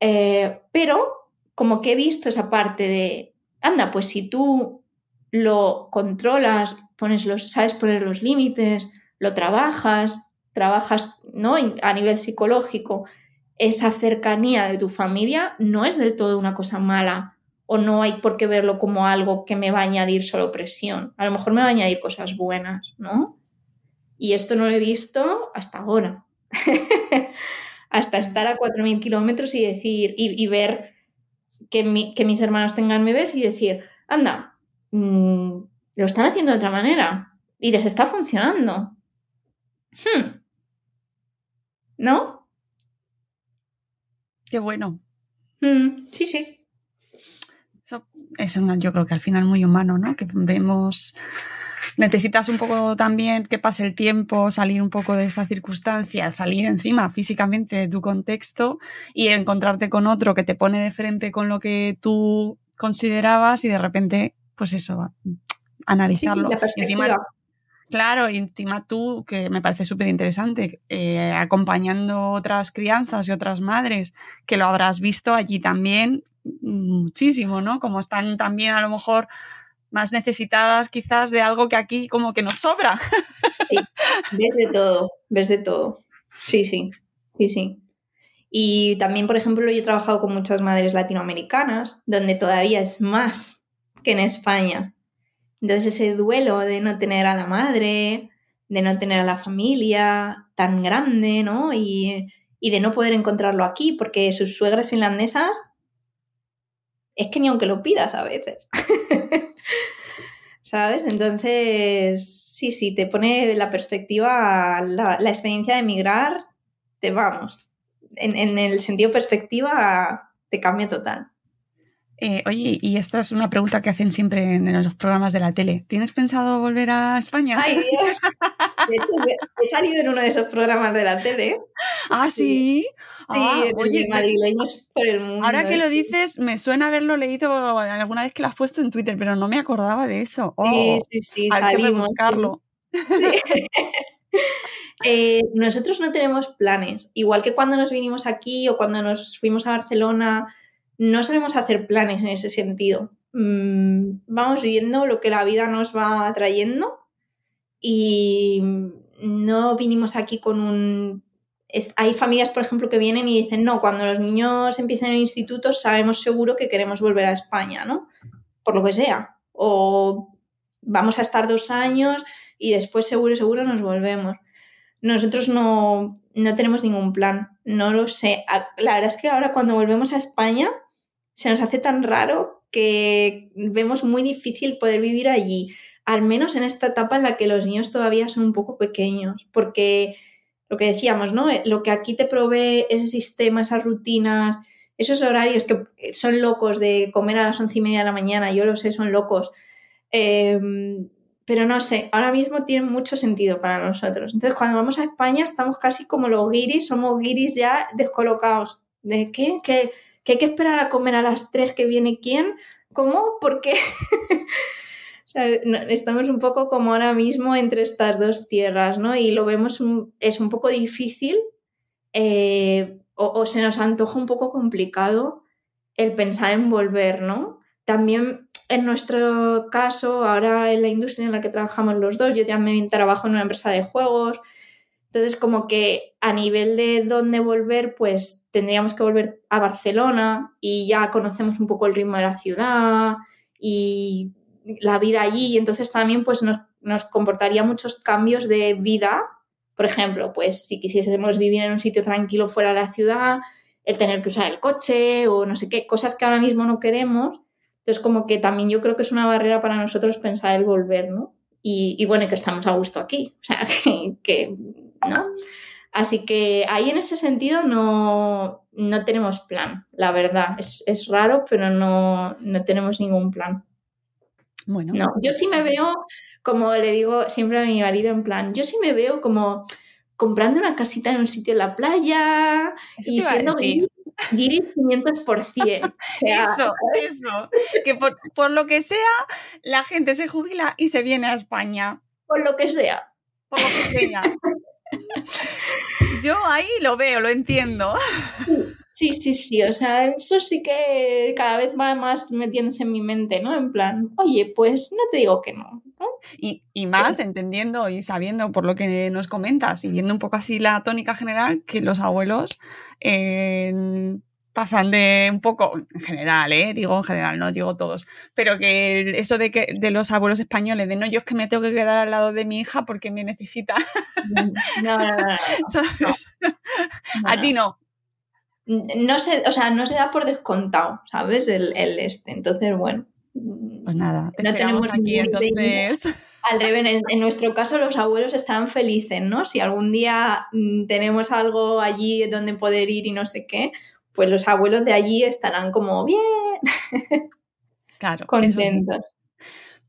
Speaker 2: eh, pero como que he visto esa parte de, anda, pues si tú lo controlas, pones los, sabes poner los límites, lo trabajas, trabajas ¿no? a nivel psicológico, esa cercanía de tu familia no es del todo una cosa mala o no hay por qué verlo como algo que me va a añadir solo presión. A lo mejor me va a añadir cosas buenas, ¿no? Y esto no lo he visto hasta ahora. [LAUGHS] hasta estar a 4.000 kilómetros y decir, y, ver que, que, mis hermanos tengan bebés y decir, anda, mmm, lo están haciendo de otra manera y les está funcionando. Hmm. ¿No?
Speaker 1: Qué bueno.
Speaker 2: Hmm, sí, sí.
Speaker 1: Eso es yo creo que al final muy humano, ¿no? Que vemos necesitas un poco también que pase el tiempo, salir un poco de esa circunstancia, salir encima físicamente de tu contexto y encontrarte con otro que te pone de frente con lo que tú considerabas y de repente, pues eso, analizarlo. claro, y encima tú, que me parece súper interesante, eh, acompañando otras crianzas y otras madres, que lo habrás visto allí también muchísimo, ¿no? Como están también a lo mejor más necesitadas quizás de algo que aquí como que nos sobra.
Speaker 2: Sí, ves de todo, ves de todo. Sí, sí, sí, sí. Y también, por ejemplo, yo he trabajado con muchas madres latinoamericanas, donde todavía es más que en España. Entonces ese duelo de no tener a la madre, de no tener a la familia tan grande, ¿no? Y, de no poder encontrarlo aquí, porque sus suegras finlandesas es que ni aunque lo pidas a veces. [LAUGHS] ¿Sabes? Entonces, sí, sí, te pone la perspectiva, la, experiencia de emigrar, te vamos. En, en el sentido perspectiva, te cambia total.
Speaker 1: Eh, oye, y esta es una pregunta que hacen siempre en, los programas de la tele. ¿Tienes pensado volver a España?
Speaker 2: Ay, Dios. [LAUGHS] De hecho, he salido en uno de esos programas de la tele.
Speaker 1: Ah, sí.
Speaker 2: Sí, ah, oye, madrileños por el mundo.
Speaker 1: Ahora que lo dices, me suena haberlo leído alguna vez que lo has puesto en Twitter, pero no me acordaba de eso.
Speaker 2: sí, oh, sí, sí.
Speaker 1: Hay que buscarlo. [LAUGHS] [LAUGHS]
Speaker 2: Eh, nosotros no tenemos planes. Igual que cuando nos vinimos aquí o cuando nos fuimos a Barcelona no sabemos hacer planes en ese sentido. Mm, vamos viendo lo que la vida nos va trayendo y no vinimos aquí con un... Hay familias, por ejemplo, que vienen y dicen, no, cuando los niños empiecen el instituto sabemos seguro que queremos volver a España, ¿no? Por lo que sea. O vamos a estar dos años y después seguro, seguro nos volvemos. Nosotros no, no tenemos ningún plan, no lo sé. La verdad es que ahora cuando volvemos a España se nos hace tan raro que vemos muy difícil poder vivir allí, al menos en esta etapa en la que los niños todavía son un poco pequeños, porque lo que decíamos, ¿no? Lo que aquí te provee ese sistema, esas rutinas, esos horarios que son locos de comer a las once y media de la mañana, yo lo sé, son locos. Em, pero no sé, ahora mismo tienen mucho sentido para nosotros. Entonces, cuando vamos a España, estamos casi como los guiris, somos guiris ya descolocados. ¿De qué? ¿Qué? Que hay que esperar a comer a las 3 que viene quién, ¿cómo? ¿Por qué? [LAUGHS] estamos un poco como ahora mismo entre estas dos tierras, ¿no? Y lo vemos, es un poco difícil eh, o, o se nos antoja un poco complicado el pensar en volver, ¿no? También en nuestro caso, ahora en la industria en la que trabajamos los dos, yo también trabajo en una empresa de juegos, entonces como que a nivel de dónde volver, pues tendríamos que volver a Barcelona y ya conocemos un poco el ritmo de la ciudad y la vida allí, y entonces también pues nos, nos comportaría muchos cambios de vida. Por ejemplo, pues si quisiésemos vivir en un sitio tranquilo fuera de la ciudad, el tener que usar el coche o no sé qué, cosas que ahora mismo no queremos. Entonces, como que también yo creo que es una barrera para nosotros pensar el volver, ¿no? Y, y bueno, que estamos a gusto aquí, o sea, [LAUGHS] que, que, ¿no? Así que ahí en ese sentido no, no tenemos plan, la verdad. Es, es raro, pero no, no, tenemos ningún plan.
Speaker 6: Bueno.
Speaker 2: No, yo sí me veo, como le digo siempre a mi marido, en plan, yo sí me veo como comprando una casita en un sitio en la playa
Speaker 1: Eso
Speaker 2: y siendo guiri 500%. [LAUGHS] O sea,
Speaker 1: Eso, eso. Que por, por lo que sea, la gente se jubila y se viene a España.
Speaker 2: por lo que sea.
Speaker 1: Por lo que sea. Yo ahí lo veo, lo entiendo.
Speaker 2: Sí, sí, sí, o sea, eso sí que cada vez va más metiéndose en mi mente, ¿no? En plan, oye, pues no te digo que no. ¿no?
Speaker 1: Y, y más entendiendo y sabiendo por lo que nos comentas y viendo un poco así la tónica general que los abuelos eh, pasan de un poco, en general, ¿eh? digo en general, no digo todos, pero que eso de que de los abuelos españoles, de no, yo es que me tengo que quedar al lado de mi hija porque me necesita,
Speaker 2: No, no, [LAUGHS] no, no.
Speaker 1: A ti no.
Speaker 2: No se, o sea, no se da por descontado, ¿sabes? El, el este. Entonces, bueno.
Speaker 1: Pues nada, te
Speaker 2: No tenemos
Speaker 1: aquí entonces.
Speaker 2: Al revés, en, en nuestro caso los abuelos estarán felices, ¿no? Si algún día mm, tenemos algo allí donde poder ir y no sé qué, pues los abuelos de allí estarán como bien [LAUGHS]
Speaker 1: Claro, sí.
Speaker 2: contentos.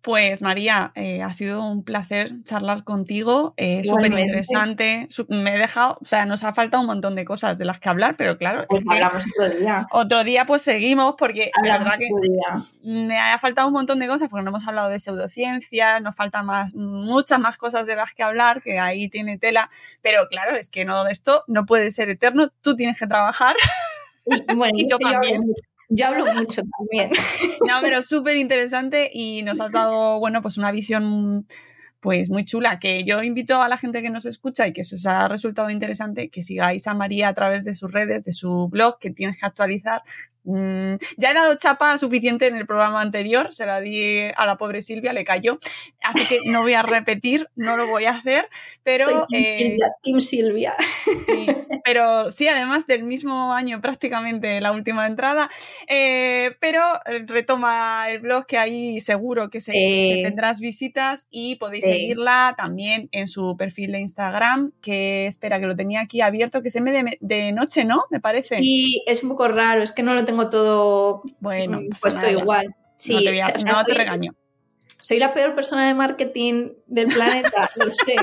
Speaker 1: Pues María, eh, ha sido un placer charlar contigo, eh, súper interesante. Me he dejado, o sea, nos ha faltado un montón de cosas de las que hablar, pero claro,
Speaker 2: Pues hablamos otro día.
Speaker 1: otro día pues seguimos porque la verdad que
Speaker 2: día.
Speaker 1: me ha faltado un montón de cosas porque no hemos hablado de pseudociencias, nos faltan más, muchas más cosas de las que hablar, que ahí tiene tela, pero claro, es que no, esto no puede ser eterno, tú tienes que trabajar. [LAUGHS]
Speaker 2: Y, bueno,
Speaker 1: Y yo
Speaker 2: hablo. Yo hablo mucho también. [LAUGHS]
Speaker 1: No, pero súper interesante y nos has dado, bueno, pues una visión pues muy chula, que yo invito a la gente que nos escucha y que eso os ha resultado interesante, que sigáis a María a través de sus redes, de su blog, que tienes que actualizar. Mm, ya he dado chapa suficiente en el programa anterior, se la di a la pobre Silvia, le cayó, así que no voy a repetir, no lo voy a hacer, pero...
Speaker 2: Soy Team
Speaker 1: eh,
Speaker 2: Silvia. Team Silvia.
Speaker 1: Sí, pero sí, además del mismo año prácticamente la última entrada, eh, pero retoma el blog que ahí seguro que, se,
Speaker 2: Sí.
Speaker 1: que tendrás visitas y podéis
Speaker 2: Sí.
Speaker 1: seguirla también en su perfil de Instagram, que espera que lo tenía aquí abierto, que se me de, de noche, ¿no? Me parece.
Speaker 2: Sí, es un poco raro, es que no lo tengo todo
Speaker 1: Bueno,
Speaker 2: mm, puesto
Speaker 1: nada.
Speaker 2: igual. Sí,
Speaker 1: no te, voy a-
Speaker 2: o sea,
Speaker 1: no te
Speaker 2: soy-
Speaker 1: regaño.
Speaker 2: soy la peor persona de marketing del planeta, lo sé.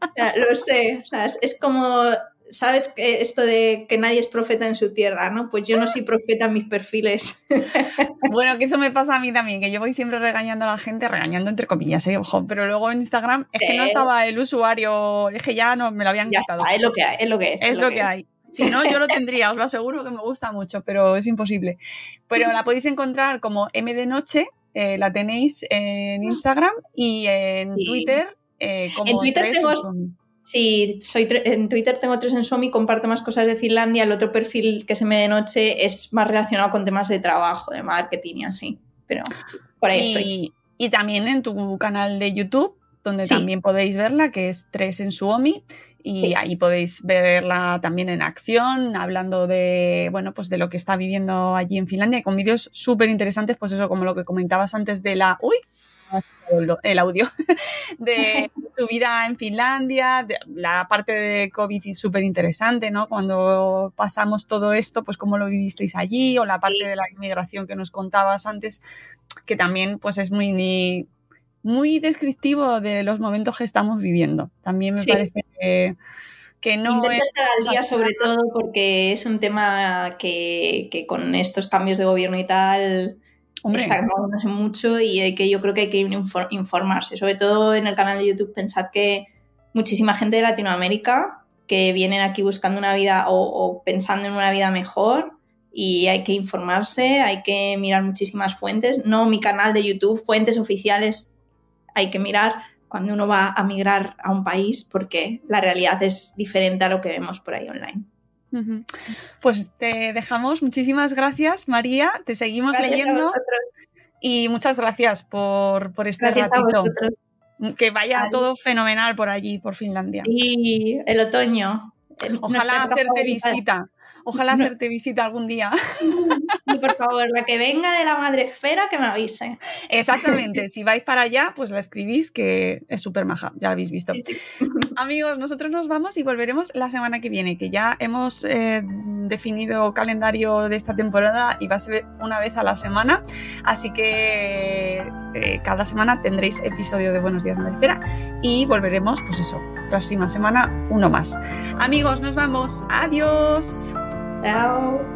Speaker 2: O sea, lo sé. O sea, es, es como, ¿sabes? que Esto de que nadie es profeta en su tierra, ¿no? Pues yo no soy profeta en mis perfiles. [LAUGHS]
Speaker 1: Bueno, que eso me pasa a mí también, que yo voy siempre regañando a la gente, regañando entre comillas, ¿eh? ojo, pero luego en Instagram es que no estaba el usuario, es que ya no me lo habían
Speaker 2: Ya
Speaker 1: quitado.
Speaker 2: está, es lo que hay, es lo que es.
Speaker 1: Es lo que hay. Si no, yo lo tendría, os lo aseguro que me gusta mucho, pero es imposible. Pero la podéis encontrar como M de Noche, eh, la tenéis en Instagram y en
Speaker 2: Sí.
Speaker 1: Twitter eh, como
Speaker 2: En Twitter
Speaker 1: Tres
Speaker 2: tengo-. Sí, soy en Twitter tengo tres en Somi, comparto más cosas de Finlandia. El otro perfil que se me de noche es más relacionado con temas de trabajo, de marketing y así. Pero por ahí estoy.
Speaker 1: y, y también en tu canal de YouTube, donde
Speaker 2: Sí.
Speaker 1: también podéis verla, que es Tres en Suomi, y
Speaker 2: Sí.
Speaker 1: ahí podéis verla también en acción, hablando de, bueno, pues de lo que está viviendo allí en Finlandia, y con vídeos súper interesantes, pues eso, como lo que comentabas antes de la... ¡Uy! el audio [LAUGHS] de [LAUGHS] tu vida en Finlandia, de la parte de COVID súper interesante, ¿no? Cuando pasamos todo esto, pues cómo lo vivisteis allí, o la parte
Speaker 2: Sí.
Speaker 1: de la inmigración que nos contabas antes, que también pues es muy, muy descriptivo de los momentos que estamos viviendo. También me
Speaker 2: Sí.
Speaker 1: parece que, que no
Speaker 2: Intento
Speaker 1: es...
Speaker 2: estar al día sobre todo porque es un tema que, que con estos cambios de gobierno y tal
Speaker 1: Hombre,
Speaker 2: está moviéndose mucho y hay que, yo creo que hay que infor- informarse. Sobre todo en el canal de YouTube, pensad que muchísima gente de Latinoamérica que vienen aquí buscando una vida o, o pensando en una vida mejor y hay que informarse, hay que mirar muchísimas fuentes, no mi canal de YouTube, fuentes oficiales, hay que mirar cuando uno va a migrar a un país porque la realidad es diferente a lo que vemos por ahí online.
Speaker 1: Pues te dejamos. Muchísimas gracias, María. Te seguimos leyendo. Y muchas gracias por, por este ratito. Que vaya todo fenomenal por allí, por Finlandia.
Speaker 2: Y el otoño.
Speaker 1: Ojalá hacerte visita. Ojalá hacerte visita algún día. [LAUGHS]
Speaker 2: Sí, por favor, la que venga de la madre esfera que me avise.
Speaker 1: Exactamente, si vais para allá, pues la escribís que es súper maja, ya lo habéis visto. Amigos, nosotros nos vamos y volveremos la semana que viene, que ya hemos eh, definido calendario de esta temporada y va a ser una vez a la semana, así que eh, cada semana tendréis episodio de Buenos Días Madre Esfera y volveremos, pues eso, próxima semana uno más. Amigos, nos vamos. Adiós.
Speaker 2: Ciao.